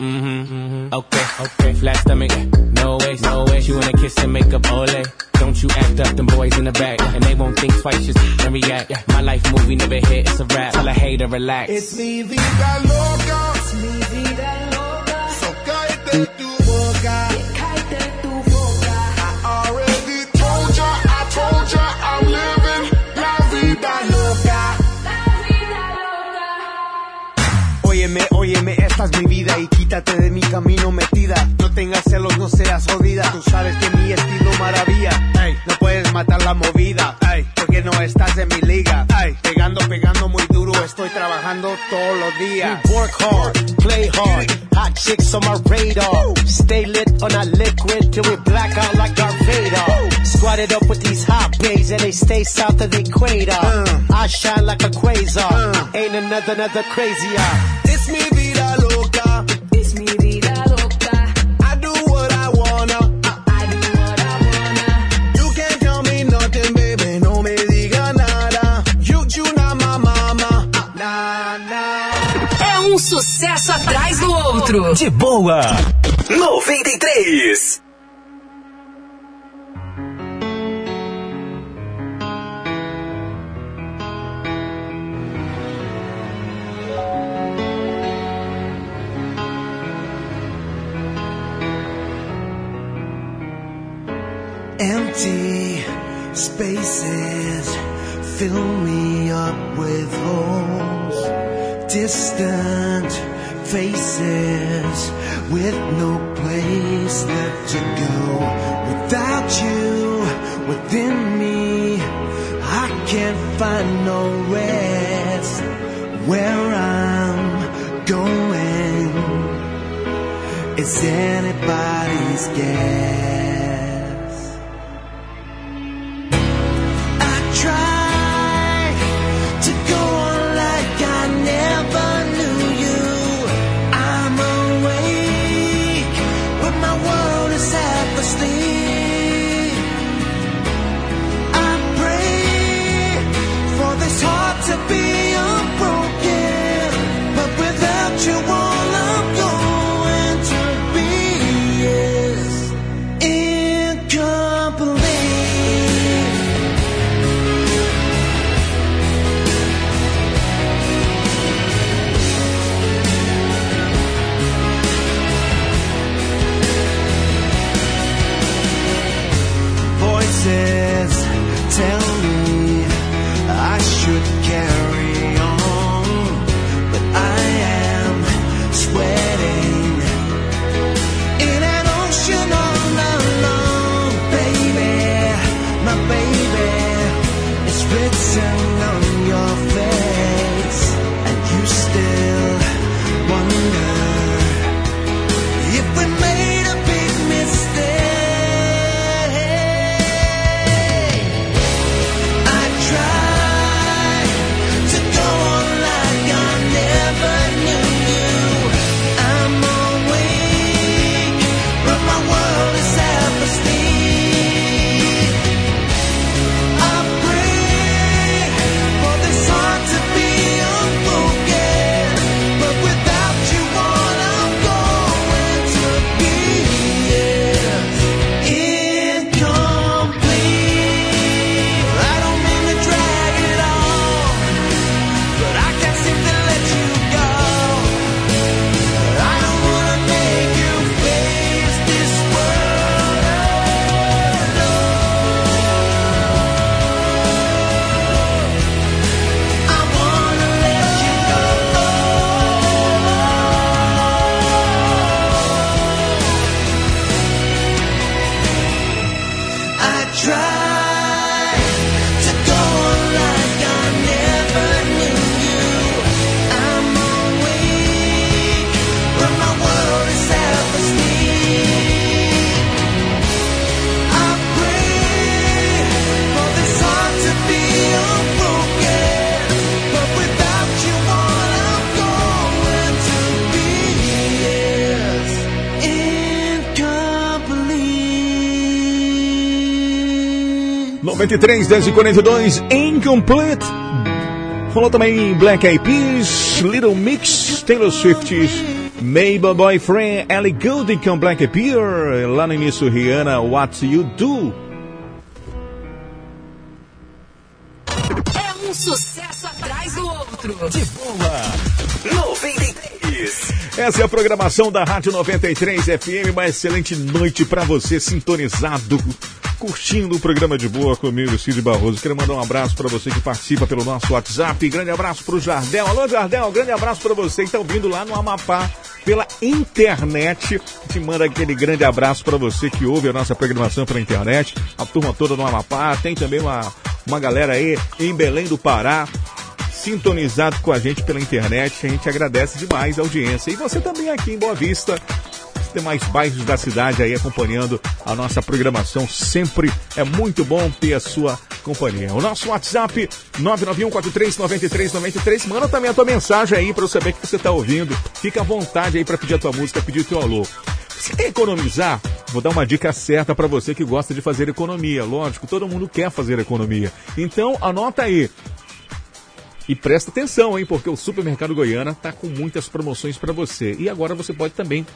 Mm-hmm. Okay, okay. Flat stomach, no way, no way. She wanna kiss and make up, ole. Don't you act up, them boys in the back. And they won't think twice, just and react. My life movie never hit, it's a rap. Tell a hater, relax. Es mi vida loca. Es mi vida loca. So cállate tu Óyeme, esta es mi vida y quítate de mi camino metida. No tengas celos, no seas jodida. Tú sabes que mi estilo maravilla. Ey, no puedes matar la movida. Ey, porque no estás en mi liga. Ey, pegando, pegando muy estoy trabajando todos los días. We work hard, play hard. Hot chicks on my radar. Stay lit on that liquid till we black out like Darth Vader. Squatted up with these hot babes and they stay south of the equator. Uh. I shine like a quasar. Uh. Ain't another, another crazier. Es mi vida loca. Sucesso atrás do outro. De boa. 93. Empty spaces fill me up with holes. Distant faces with no place left to go. Without you within me, I can't find no rest. Where I'm going is anybody's guess. I try 93, 10 e 42, Incomplete. Falou também Black Eyed Peas, Little Mix, Taylor Swift, Mabel Boyfriend, Ellie Goulding com Black Eyed Peas. Lá no início, Rihanna, What You Do. É um sucesso atrás do outro. De boa. 93. Essa é a programação da Rádio 93 FM. Uma excelente noite pra você, sintonizado, curtindo o programa de boa comigo, Cid Barroso. Quero mandar um abraço pra você que participa pelo nosso WhatsApp. Grande abraço pro Jardel. Alô, Jardel, grande abraço pra você que tá ouvindo lá no Amapá pela internet. Te manda aquele grande abraço pra você que ouve a nossa programação pela internet. A turma toda no Amapá. Tem também uma, uma galera aí em Belém do Pará sintonizado com a gente pela internet. A gente agradece demais a audiência. E você também aqui em Boa Vista, os demais bairros da cidade aí acompanhando a nossa programação. Sempre é muito bom ter a sua companhia. O nosso WhatsApp 991439393. Manda também a tua mensagem aí para eu saber que você está ouvindo. Fica à vontade aí para pedir a tua música, pedir o teu alô. Você quer economizar? Vou dar uma dica certa para você que gosta de fazer economia. Lógico, todo mundo quer fazer economia. Então, anota aí. E presta atenção, hein, porque o Supermercado Goiana está com muitas promoções para você. E agora você pode também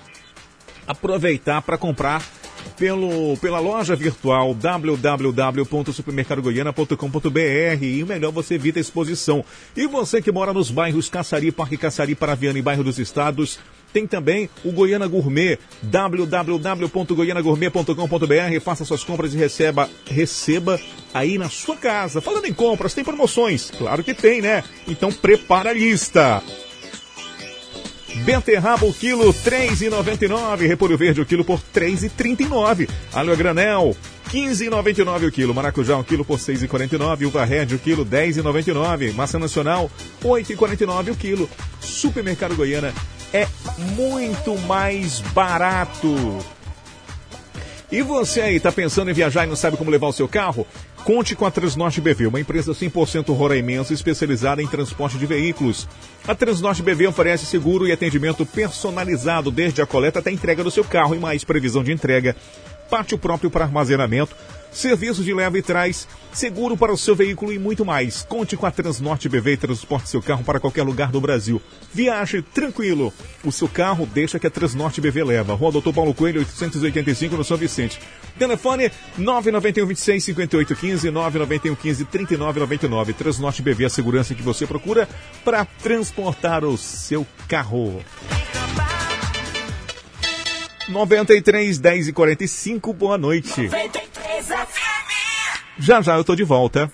aproveitar para comprar pelo, pela loja virtual www.supermercadogoiana.com.br e o melhor você evita a exposição. E você que mora nos bairros Caçari, Parque Caçari, Paraviana e Bairro dos Estados, tem também o Goiana Gourmet, www.goianagourmet.com.br. Faça suas compras e receba, receba aí na sua casa. Falando em compras, tem promoções? Claro que tem, né? Então prepara a lista. Beterraba o quilo, R$ 3,99. Repolho verde o quilo por R$ 3,39. Alho a granel, R$ 15,99 o quilo. Maracujá o quilo por R$ 6,49. Uva red o quilo, R$ 10,99. Maçã nacional, R$ 8,49 o quilo. Supermercado Goiana é muito mais barato. E você aí, tá pensando em viajar e não sabe como levar o seu carro? Conte com a Transnorte BV, uma empresa 100% roraimense especializada em transporte de veículos. A Transnorte BV oferece seguro e atendimento personalizado desde a coleta até a entrega do seu carro e mais previsão de entrega, pátio próprio para armazenamento, serviço de leva e trás, seguro para o seu veículo e muito mais. Conte com a Transnorte BV e transporte seu carro para qualquer lugar do Brasil. Viaje tranquilo. O seu carro deixa que a Transnorte BV leva. Rua Doutor Paulo Coelho, 885 no São Vicente. Telefone 991 26 58 15 991 15 39 99. Transnorte BV, a segurança que você procura para transportar o seu carro. 93 10 e 45, boa noite. 93 Já já eu tô de volta.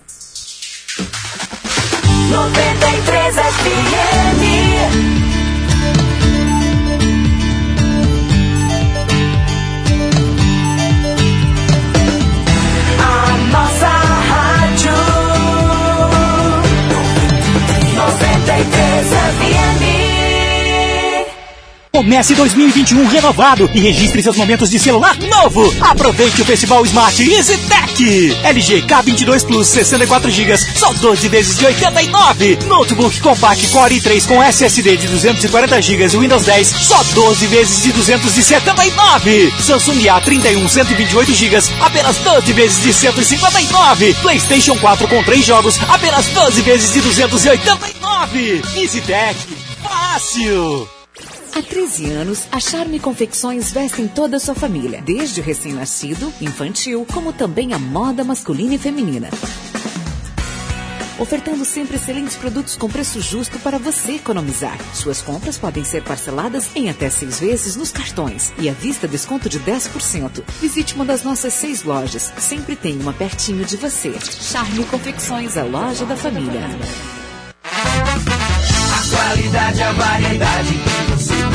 93 FM. Nossa rádio 93 FM. Comece 2021 renovado e registre seus momentos de celular novo. Aproveite o Festival Smart EasyTech. LG K22 Plus 64 GB, só 12 vezes de 89. Notebook Compact Core i3 com SSD de 240 GB Windows 10, só 12 vezes de 279. Samsung A31 128 GB, apenas 12 vezes de 159. PlayStation 4 com 3 jogos, apenas 12 vezes de 289. EasyTech. Fácil! Há 13 anos, a Charme Confecções vestem toda a sua família, desde o recém-nascido, infantil, como também a moda masculina e feminina. Ofertando sempre excelentes produtos com preço justo para você economizar. Suas compras podem ser parceladas em até seis vezes nos cartões e à vista desconto de 10%. Visite uma das nossas seis lojas. Sempre tem uma pertinho de você. Charme Confecções, a loja da família. A qualidade, a variedade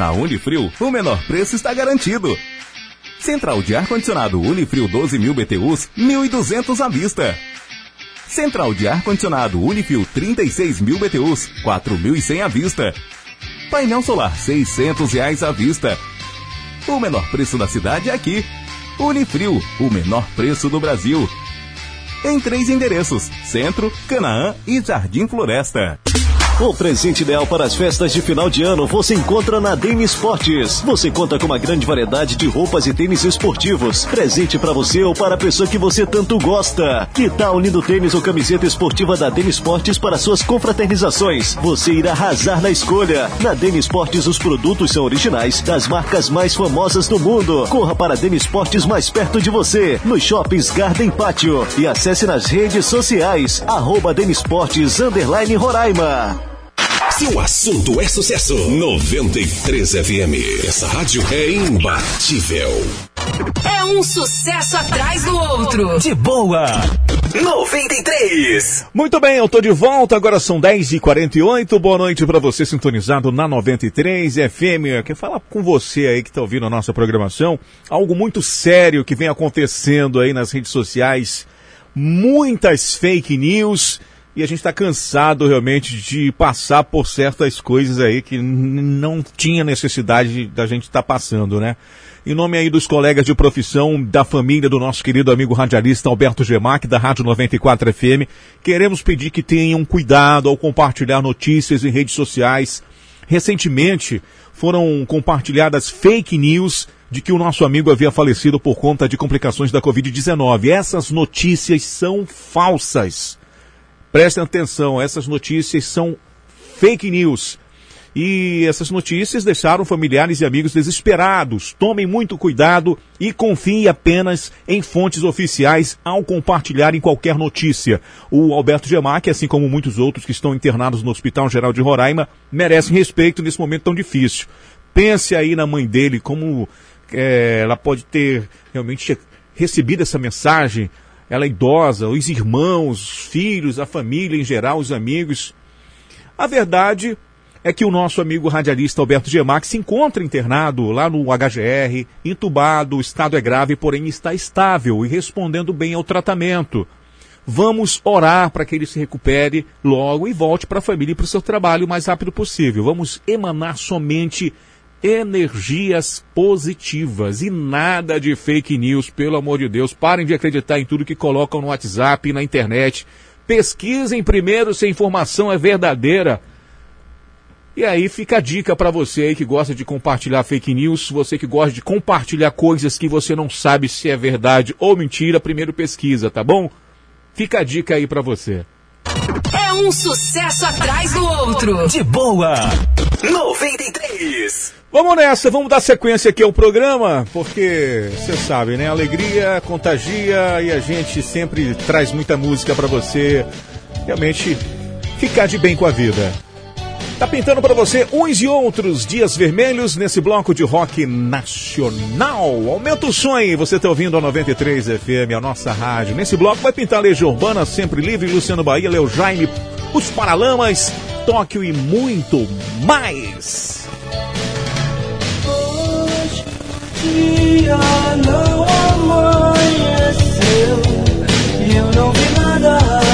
Na Unifrio, o menor preço está garantido. Central de ar-condicionado Unifrio 12 mil BTUs, 1.200 à vista. Central de ar-condicionado Unifil 36 mil BTUs, 4.100 à vista. Painel solar 600 reais à vista. O menor preço da cidade é aqui. Unifrio, o menor preço do Brasil. Em três endereços: Centro, Canaã e Jardim Floresta. O presente ideal para as festas de final de ano você encontra na Deni Esportes. Você conta com uma grande variedade de roupas e tênis esportivos. Presente para você ou para a pessoa que você tanto gosta. Que tal unindo tênis ou camiseta esportiva da Deni Esportes para suas confraternizações? Você irá arrasar na escolha. Na Deni Esportes os produtos são originais das marcas mais famosas do mundo. Corra para a Deni Esportes mais perto de você, nos shoppings Garden Pátio e acesse nas redes sociais arroba Deni Esportes underline Roraima. Se o assunto é sucesso, 93 FM. Essa rádio é imbatível. É um sucesso atrás do outro. De boa. 93. Muito bem, eu tô de volta, agora são 10h48. Boa noite para você sintonizado na 93 FM. Quer falar com você aí que tá ouvindo a nossa programação? Algo muito sério que vem acontecendo aí nas redes sociais. Muitas fake news. E a gente está cansado realmente de passar por certas coisas aí que não tinha necessidade da gente estar passando, né? Em nome aí dos colegas de profissão, da família do nosso querido amigo radialista Alberto Gemac, da Rádio 94 FM, queremos pedir que tenham cuidado ao compartilhar notícias em redes sociais. Recentemente foram compartilhadas fake news de que o nosso amigo havia falecido por conta de complicações da Covid-19. Essas notícias são falsas. Prestem atenção, essas notícias são fake news. E essas notícias deixaram familiares e amigos desesperados. Tomem muito cuidado e confiem apenas em fontes oficiais ao compartilharem qualquer notícia. O Alberto Gemac, assim como muitos outros que estão internados no Hospital Geral de Roraima, merecem respeito nesse momento tão difícil. Pense aí na mãe dele, como eh, ela pode ter realmente recebido essa mensagem. Ela é idosa, os irmãos, os filhos, a família em geral, os amigos. A verdade é que o nosso amigo radialista Alberto Gemac se encontra internado lá no HGR, entubado, o estado é grave, porém está estável e respondendo bem ao tratamento. Vamos orar para que ele se recupere logo e volte para a família e para o seu trabalho o mais rápido possível. Vamos emanar somente energias positivas e nada de fake news, pelo amor de Deus. Parem de acreditar em tudo que colocam no WhatsApp e na internet. Pesquisem primeiro se a informação é verdadeira. E aí fica a dica para você aí que gosta de compartilhar fake news, você que gosta de compartilhar coisas que você não sabe se é verdade ou mentira, primeiro pesquisa, tá bom? Fica a dica aí para você. É um sucesso atrás do outro. De boa. 93. Vamos nessa, vamos dar sequência aqui ao programa, porque você sabe, né? Alegria contagia e a gente sempre traz muita música para você realmente ficar de bem com a vida. Tá pintando para você uns e outros dias vermelhos nesse bloco de rock nacional. Aumenta o aí, você tá ouvindo a 93 FM, a nossa rádio. Nesse bloco vai pintar Legião Urbana, Sempre Livre, Luciano Bahia, Leo Jaime, Os Paralamas, Tóquio e muito mais. Dia não amanheceu e eu não vi nada.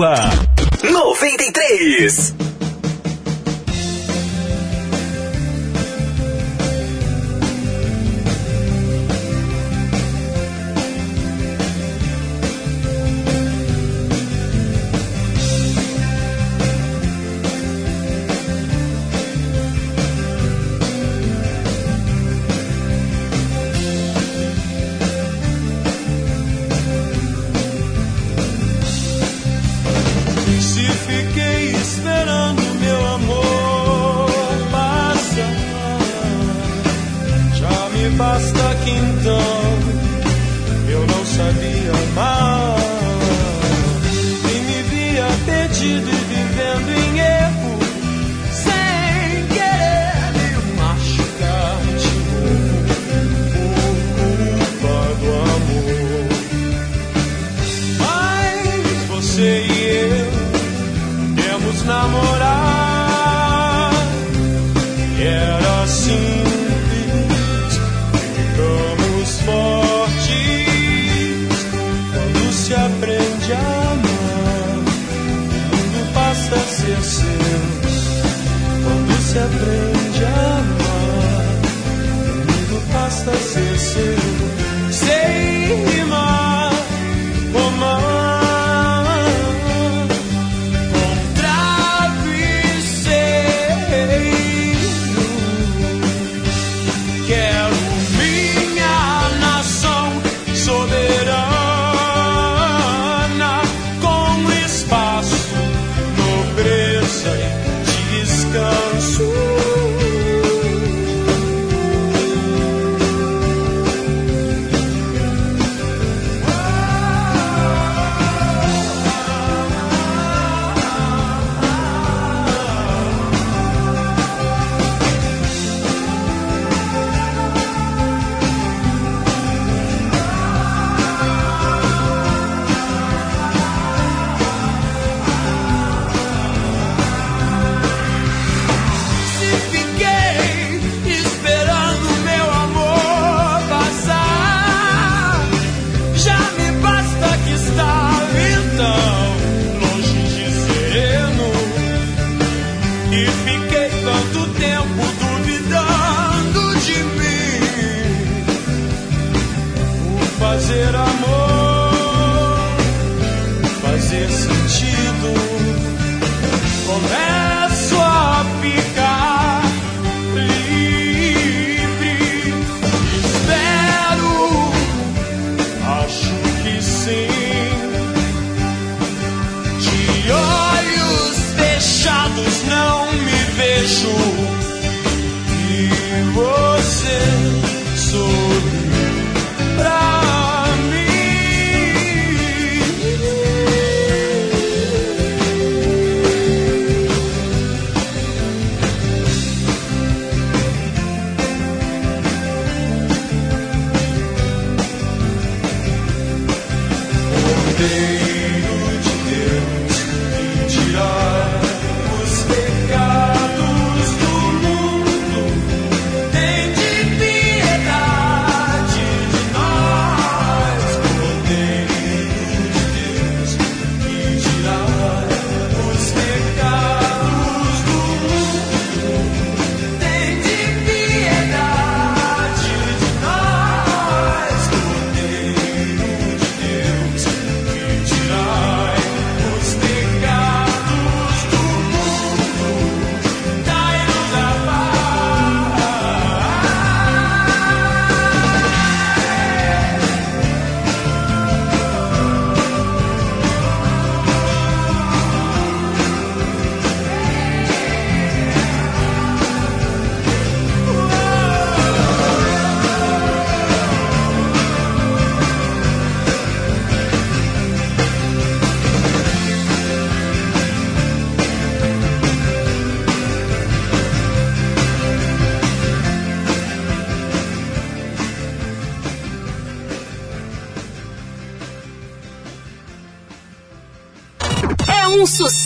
De boa. 93.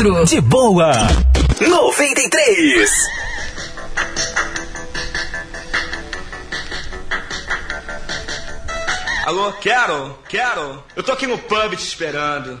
De boa. 93. Alô, quero, quero. Eu tô aqui no pub te esperando.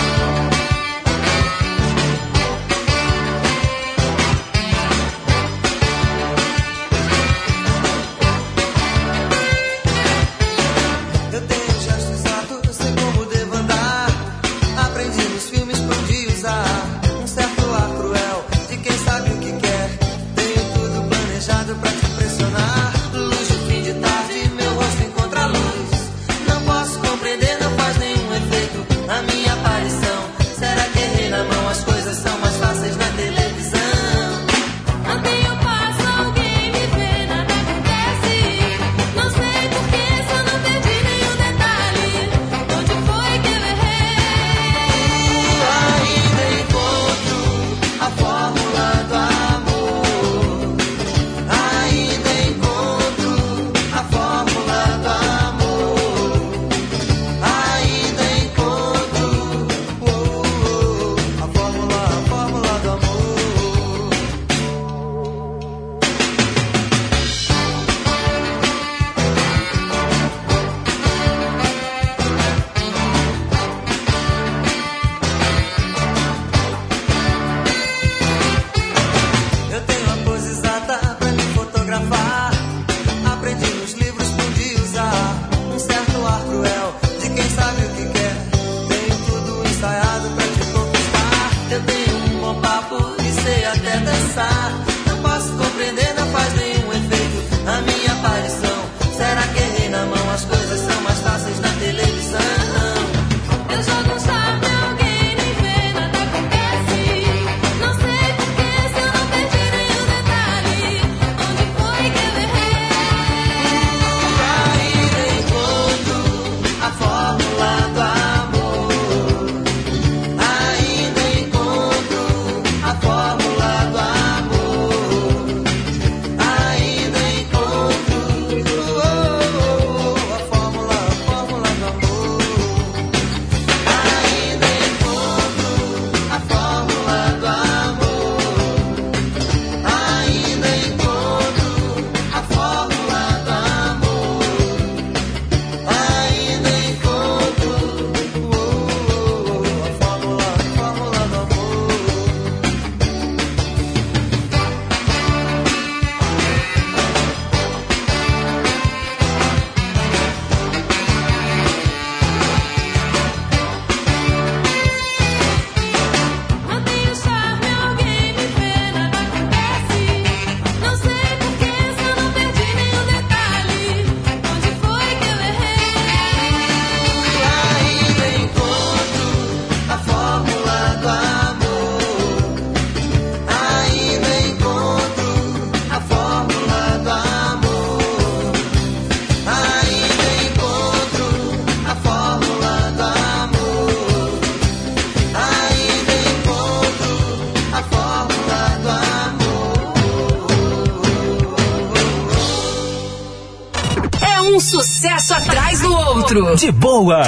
De boa.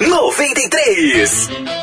93.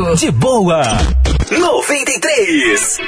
Outro. De boa. 93.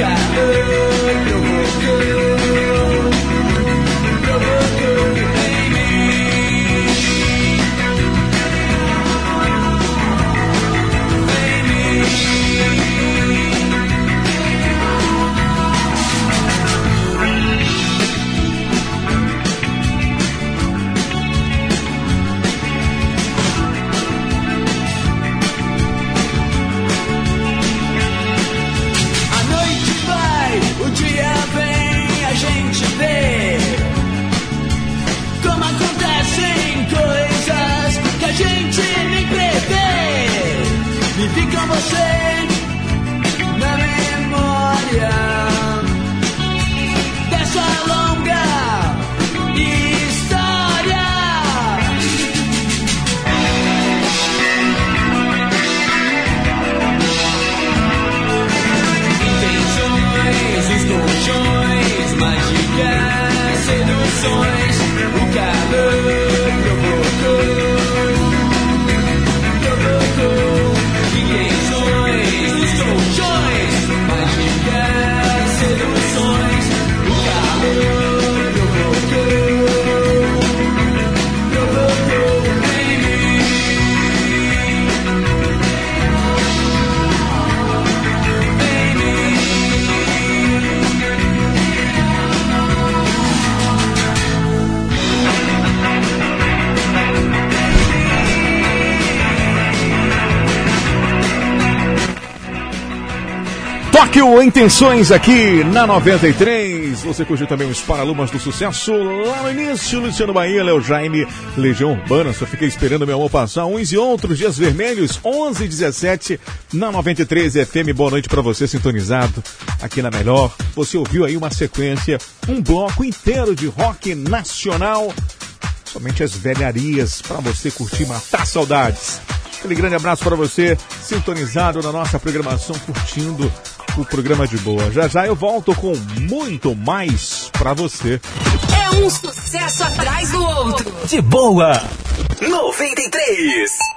O Intenções aqui na 93. Você curtiu também os Paralumas do Sucesso lá no início. Luciano Bahia, Léo Jaime, Legião Urbana. Só fiquei esperando meu amor passar uns e outros dias vermelhos. 11 e 17 na 93 FM. Boa noite pra você sintonizado aqui na Melhor. Você ouviu aí uma sequência, um bloco inteiro de rock nacional. Somente as velharias pra você curtir, matar saudades. Aquele grande abraço para você, sintonizado na nossa programação, curtindo o programa de boa. Já já eu volto com muito mais para você. É um sucesso atrás do outro. De boa. 93.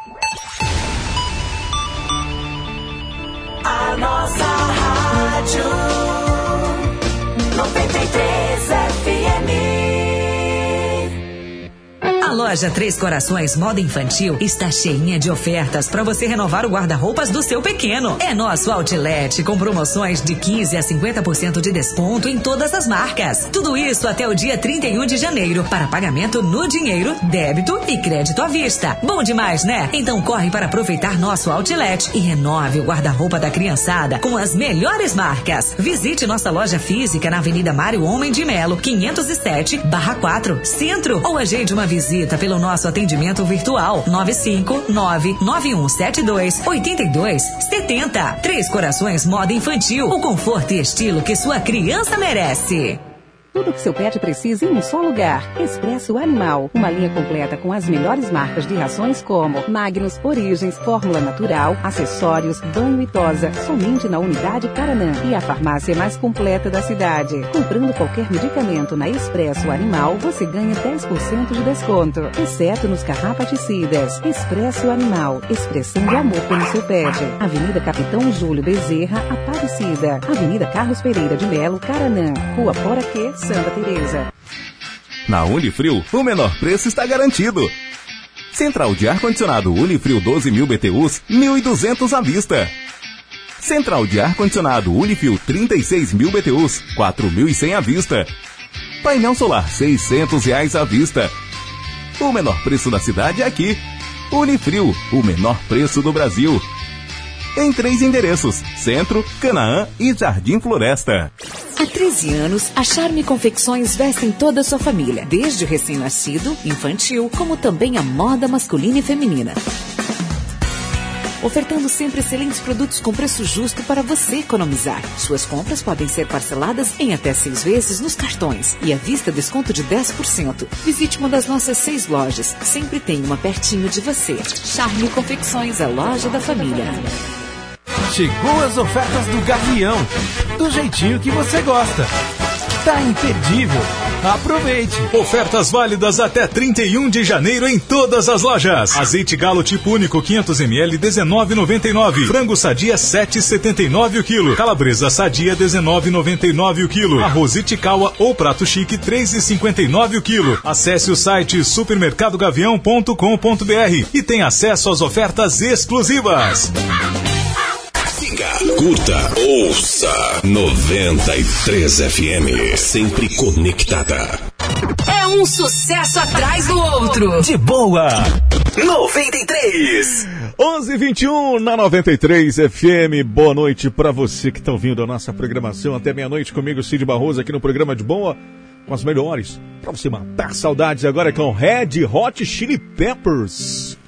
Loja Três Corações Moda Infantil está cheinha de ofertas para você renovar o guarda-roupas do seu pequeno. É nosso outlet com promoções de 15 a 50% de desconto em todas as marcas. Tudo isso até o dia 31 de janeiro para pagamento no dinheiro, débito e crédito à vista. Bom demais, né? Então corre para aproveitar nosso outlet e renove o guarda-roupa da criançada com as melhores marcas. Visite nossa loja física na Avenida Mário Homem de Melo, 507, barra 4, Centro. Ou agende uma visita pelo nosso atendimento virtual 959-9172-8270. Três Corações Moda Infantil. O conforto e estilo que sua criança merece. Tudo que seu pet precisa em um só lugar. Expresso Animal, uma linha completa com as melhores marcas de rações como Magnus, Origens, Fórmula Natural, acessórios, banho e tosa, somente na unidade Caranã e a farmácia mais completa da cidade. Comprando qualquer medicamento na Expresso Animal, você ganha 10% de desconto, exceto nos carrapaticidas. Expresso Animal, expressão de amor pelo seu pet. Avenida Capitão Júlio Bezerra, Aparecida. Avenida Carlos Pereira de Melo, Caranã. Rua Poraquê, Santa Teresa. Na Unifrio, o menor preço está garantido. Central de ar-condicionado Unifrio 12.000 BTUs, 1.200 à vista. Central de ar-condicionado Unifrio 36.000 BTUs, 4.100 à vista. Painel solar 600 reais à vista. O menor preço da cidade é aqui. Unifrio, o menor preço do Brasil. Em três endereços: Centro, Canaã e Jardim Floresta. Há 13 anos, a Charme Confecções vestem toda a sua família, desde o recém-nascido, infantil, como também a moda masculina e feminina. Ofertando sempre excelentes produtos com preço justo para você economizar. Suas compras podem ser parceladas em até seis vezes nos cartões e à vista desconto de 10%. Visite uma das nossas seis lojas. Sempre tem uma pertinho de você. Charme Confecções, a loja da família. Chegou as ofertas do Gavião, do jeitinho que você gosta. Tá imperdível. Aproveite! Ofertas válidas até 31 de janeiro em todas as lojas. Azeite galo tipo único 500ml 19,99. Frango sadia 7,79 o quilo. Calabresa sadia 19,99 o quilo. Arroz Itikawa ou prato chique 3,59 o quilo. Acesse o site supermercadogavião.com.br e tem acesso às ofertas exclusivas. Curta, ouça 93 FM, sempre conectada. É um sucesso atrás do outro. De boa. 93. 11:21 na 93 FM. Boa noite para você que está ouvindo a nossa programação até meia-noite comigo, Cid Barroso, aqui no programa de Boa, com as melhores, para você matar saudades agora com Red Hot Chili Peppers.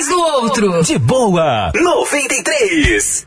Atrás do outro. De boa. 93.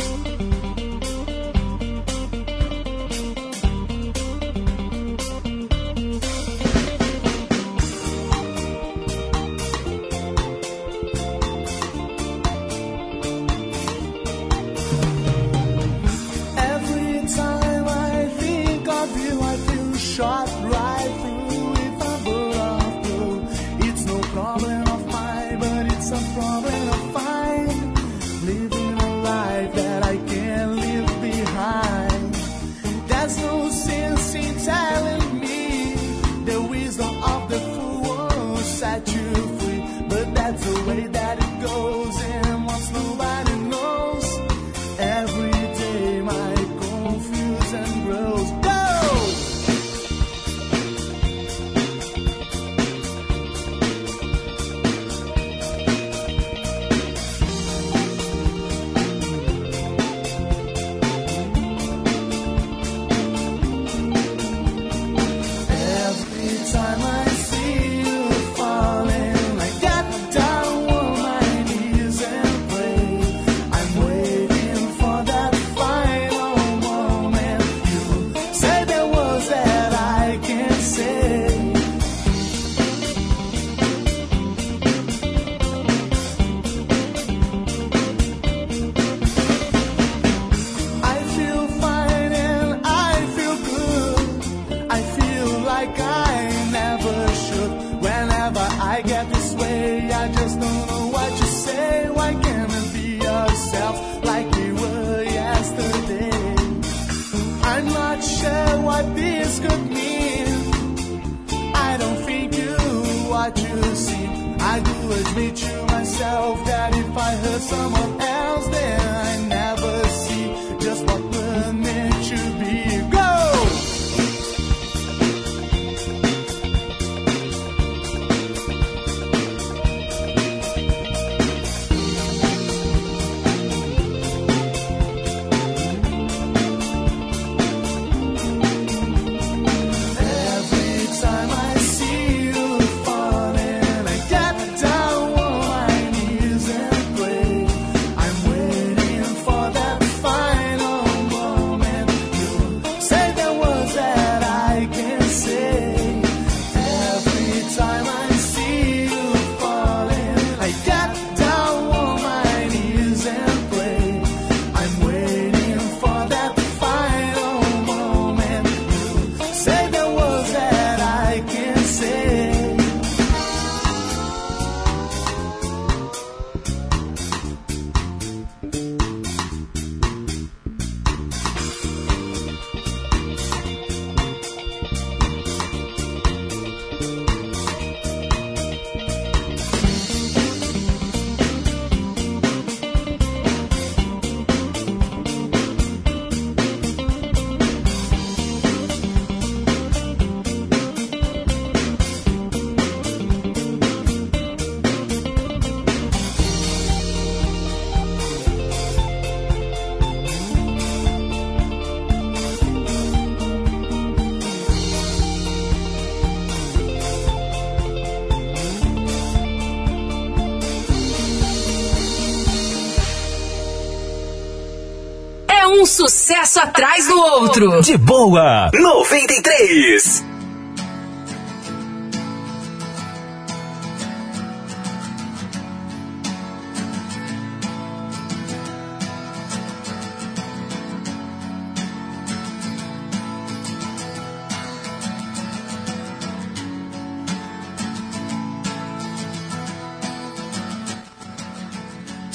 sucesso atrás do outro. De boa 93.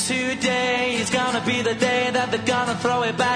Today is gonna be the day that they're gonna throw it back.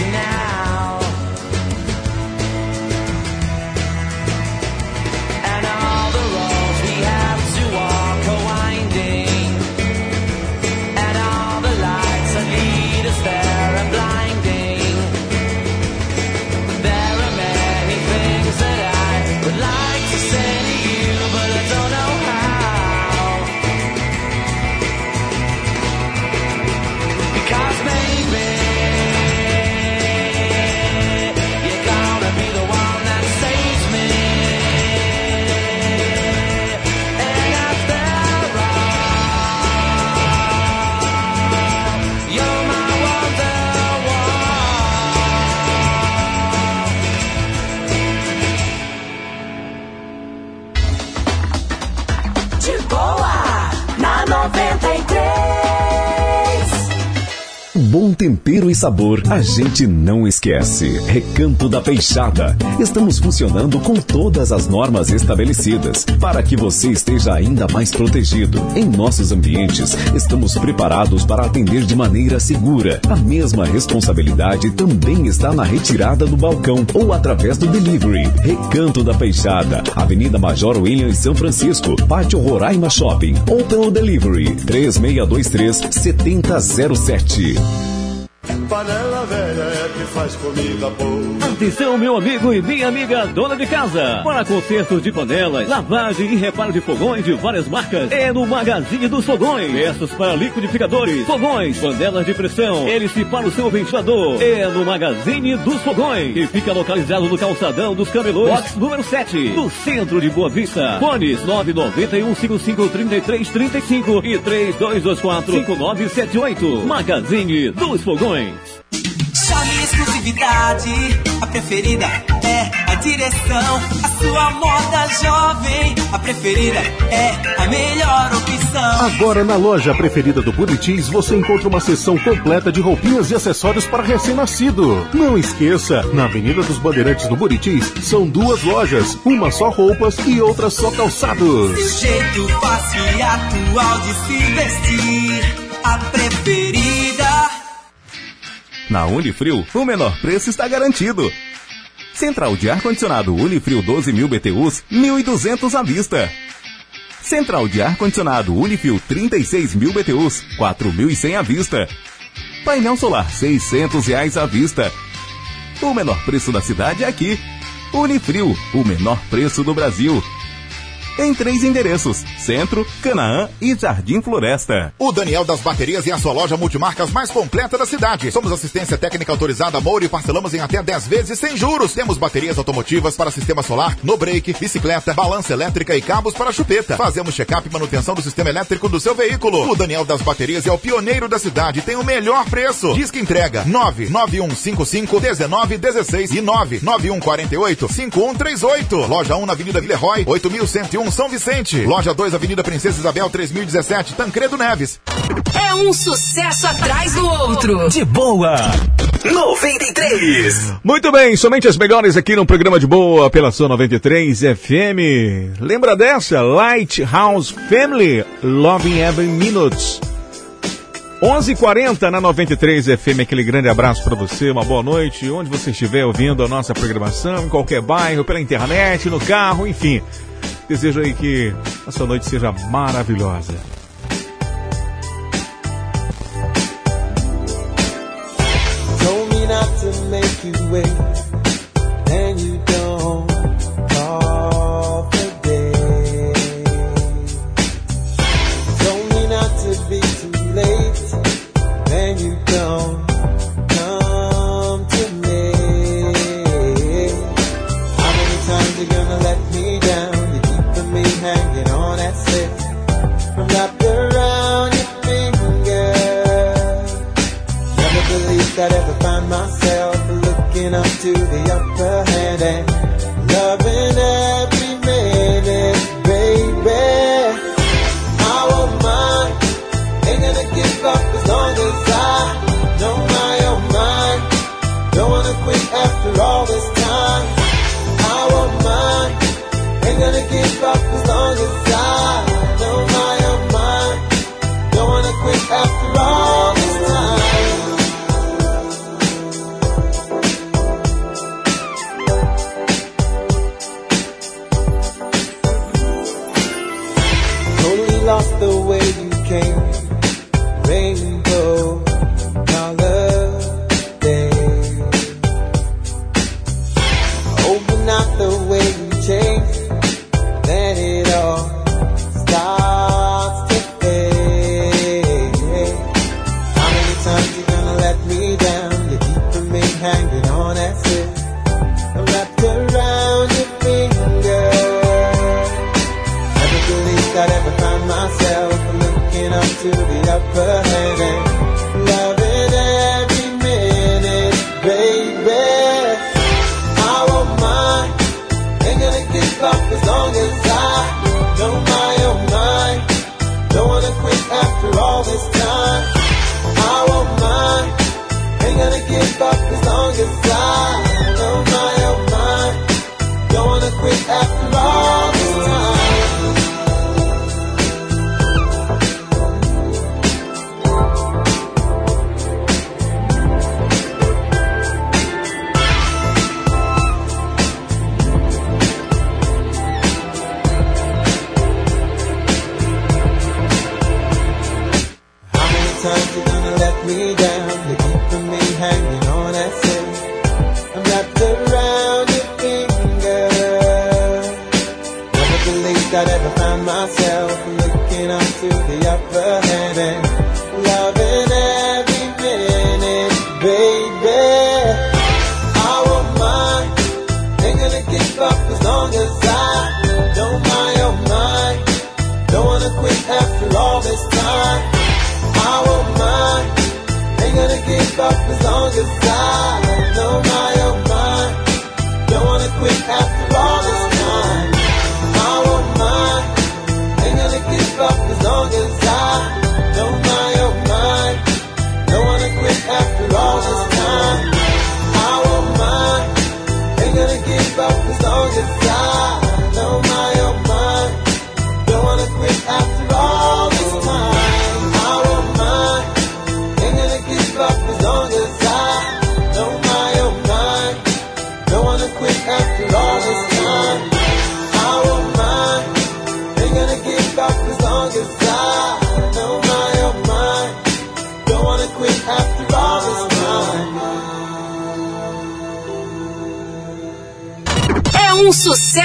you now. Tempero e sabor a gente não esquece. Recanto da Peixada. Estamos funcionando com todas as normas estabelecidas para que você esteja ainda mais protegido. Em nossos ambientes, estamos preparados para atender de maneira segura. A mesma responsabilidade também está na retirada do balcão ou através do delivery. Recanto da Peixada, Avenida Major William São Francisco, Pátio Roraima Shopping ou pelo delivery 3623 7007. Panela velha é que faz comida boa. Atenção, meu amigo e minha amiga dona de casa. Para consertos de panelas, lavagem e reparo de fogões de várias marcas, é no Magazine dos Fogões. Peças para liquidificadores, fogões, panelas de pressão, hélice para o seu ventilador. É no Magazine dos Fogões, que fica localizado no calçadão dos camelôs, box número 7, no centro de Boa Vista. Fones 991 553335 e 3224 5978. Magazine dos Fogões. Chame exclusividade, a preferida é a direção. A sua moda jovem, a preferida é a melhor opção. Agora na loja preferida do Buritis você encontra uma seção completa de roupinhas e acessórios para recém-nascido. Não esqueça, na Avenida dos Bandeirantes do Buritis são duas lojas, uma só roupas e outra só calçados. Seu jeito fácil e atual de se vestir, a preferida. Na Unifrio, o menor preço está garantido. Central de ar-condicionado Unifrio 12.000 BTUs, 1.200 à vista. Central de ar-condicionado Unifrio 36.000 BTUs, 4.100 à vista. Painel solar 600 reais à vista. O menor preço da cidade é aqui. Unifrio, o menor preço do Brasil. Em três endereços: Centro, Canaã e Jardim Floresta. O Daniel das Baterias é a sua loja multimarcas mais completa da cidade. Somos assistência técnica autorizada Moura e parcelamos em até 10 vezes sem juros. Temos baterias automotivas para sistema solar, no break, bicicleta, balança elétrica e cabos para chupeta. Fazemos check-up e manutenção do sistema elétrico do seu veículo. O Daniel das Baterias é o pioneiro da cidade e tem o melhor preço. Disque entrega 99155 1916 e 99148 5138. Loja 1 na Avenida Villeroy, 8101 São Vicente. Loja 2, Avenida Princesa Isabel 3017, Tancredo Neves. É um sucesso atrás do outro. De boa. 93. Muito bem, somente as melhores aqui no programa de boa pela sua 93 FM. Lembra dessa? Lighthouse Family, Loving Every Minute. 11:40 na 93 FM, aquele grande abraço para você, uma boa noite, onde você estiver ouvindo a nossa programação, em qualquer bairro, pela internet, no carro, enfim. Desejo aí que a sua noite seja maravilhosa. Told me not to make you wait, to the upper hand and loving every minute, baby. I want mine, ain't gonna give up as long as I know my own mind. Don't wanna quit after all this time. I want mine, ain't gonna give up I'd ever find myself looking up to the upper heaven, loving every minute, baby. I won't mind, ain't gonna give up as long as I don't mind, oh my. Don't wanna quit after all this time. I won't mind, ain't gonna give up as long as I don't mind.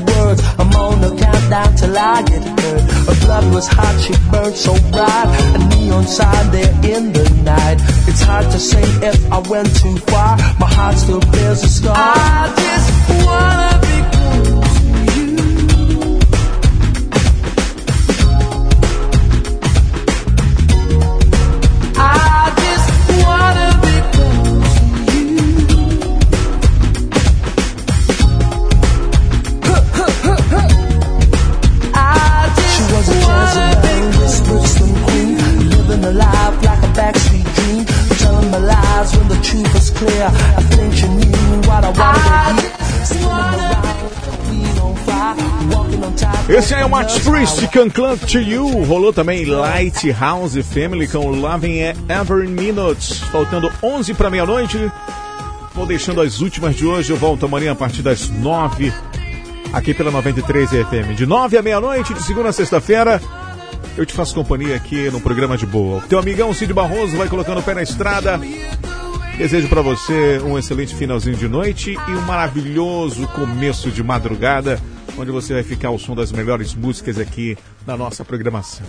Words. I'm on the countdown till I get hurt. Her blood was hot, she burned so bright. A neon sign there in the night. It's hard to say if I went too far. My heart still bears a scar. I just wanna be close Esse é o Max Priest, Can Club to You. Rolou também Lighthouse Family com Loving Every Minute. Faltando 11 para meia-noite. Vou deixando as últimas de hoje. Eu volto amanhã a partir das 9 aqui pela 93 FM. De 9 à meia-noite, de segunda a sexta-feira. Eu te faço companhia aqui no programa de boa. Teu amigão Cid Barroso vai colocando o pé na estrada. Desejo para você um excelente finalzinho de noite e um maravilhoso começo de madrugada, onde você vai ficar ao som das melhores músicas aqui na nossa programação.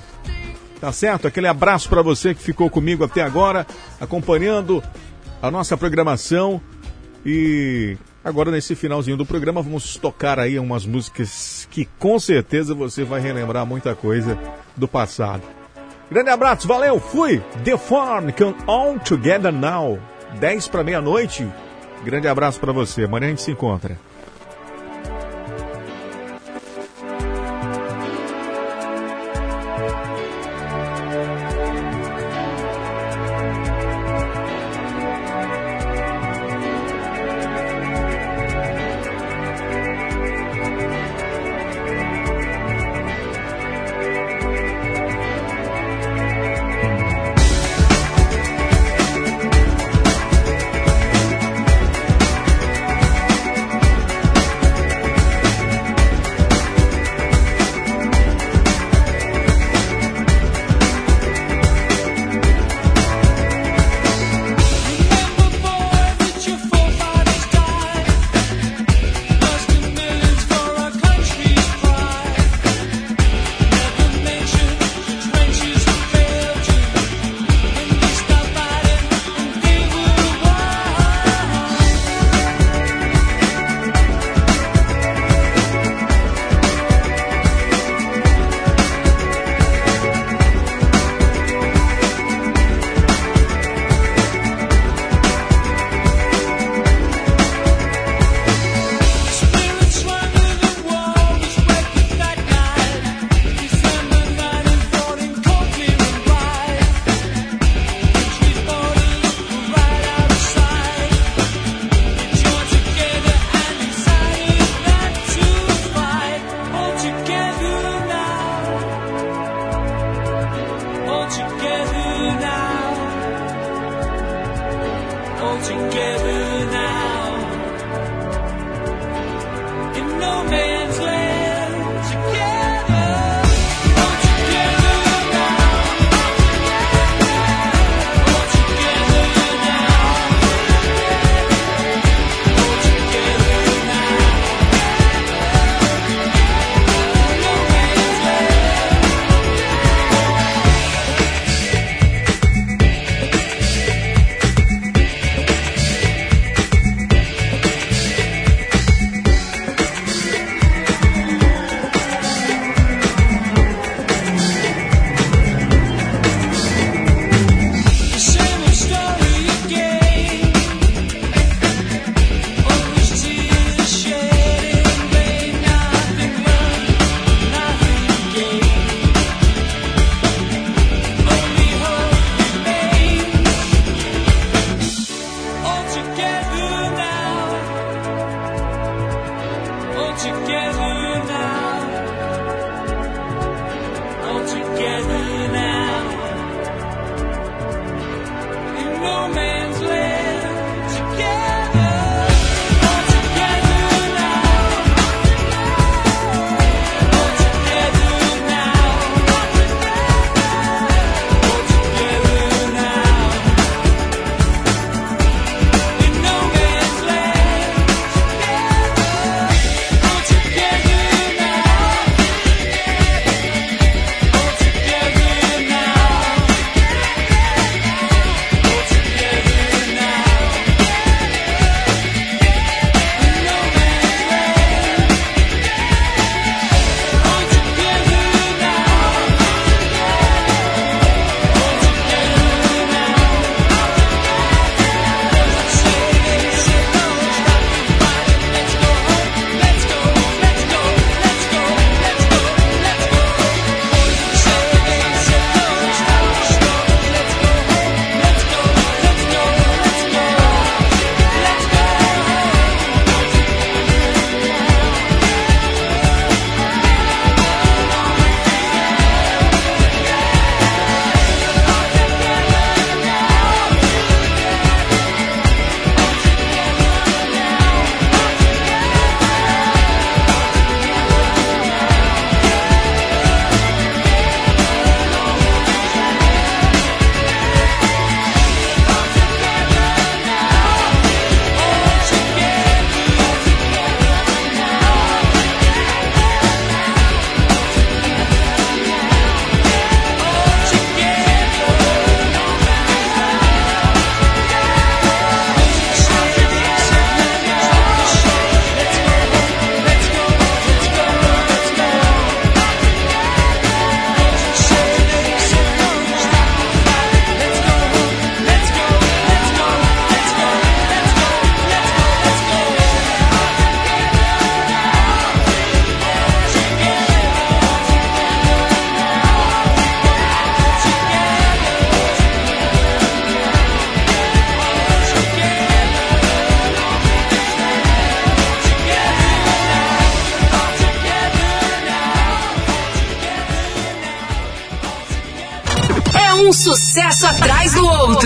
Tá certo? Aquele abraço para você que ficou comigo até agora, acompanhando a nossa programação. E agora nesse finalzinho do programa vamos tocar aí umas músicas que com certeza você vai relembrar muita coisa do passado. Grande abraço, valeu, fui! The Form, com All Together Now. 10 para meia-noite. Grande abraço para você. Amanhã a gente se encontra.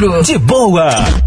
De boa.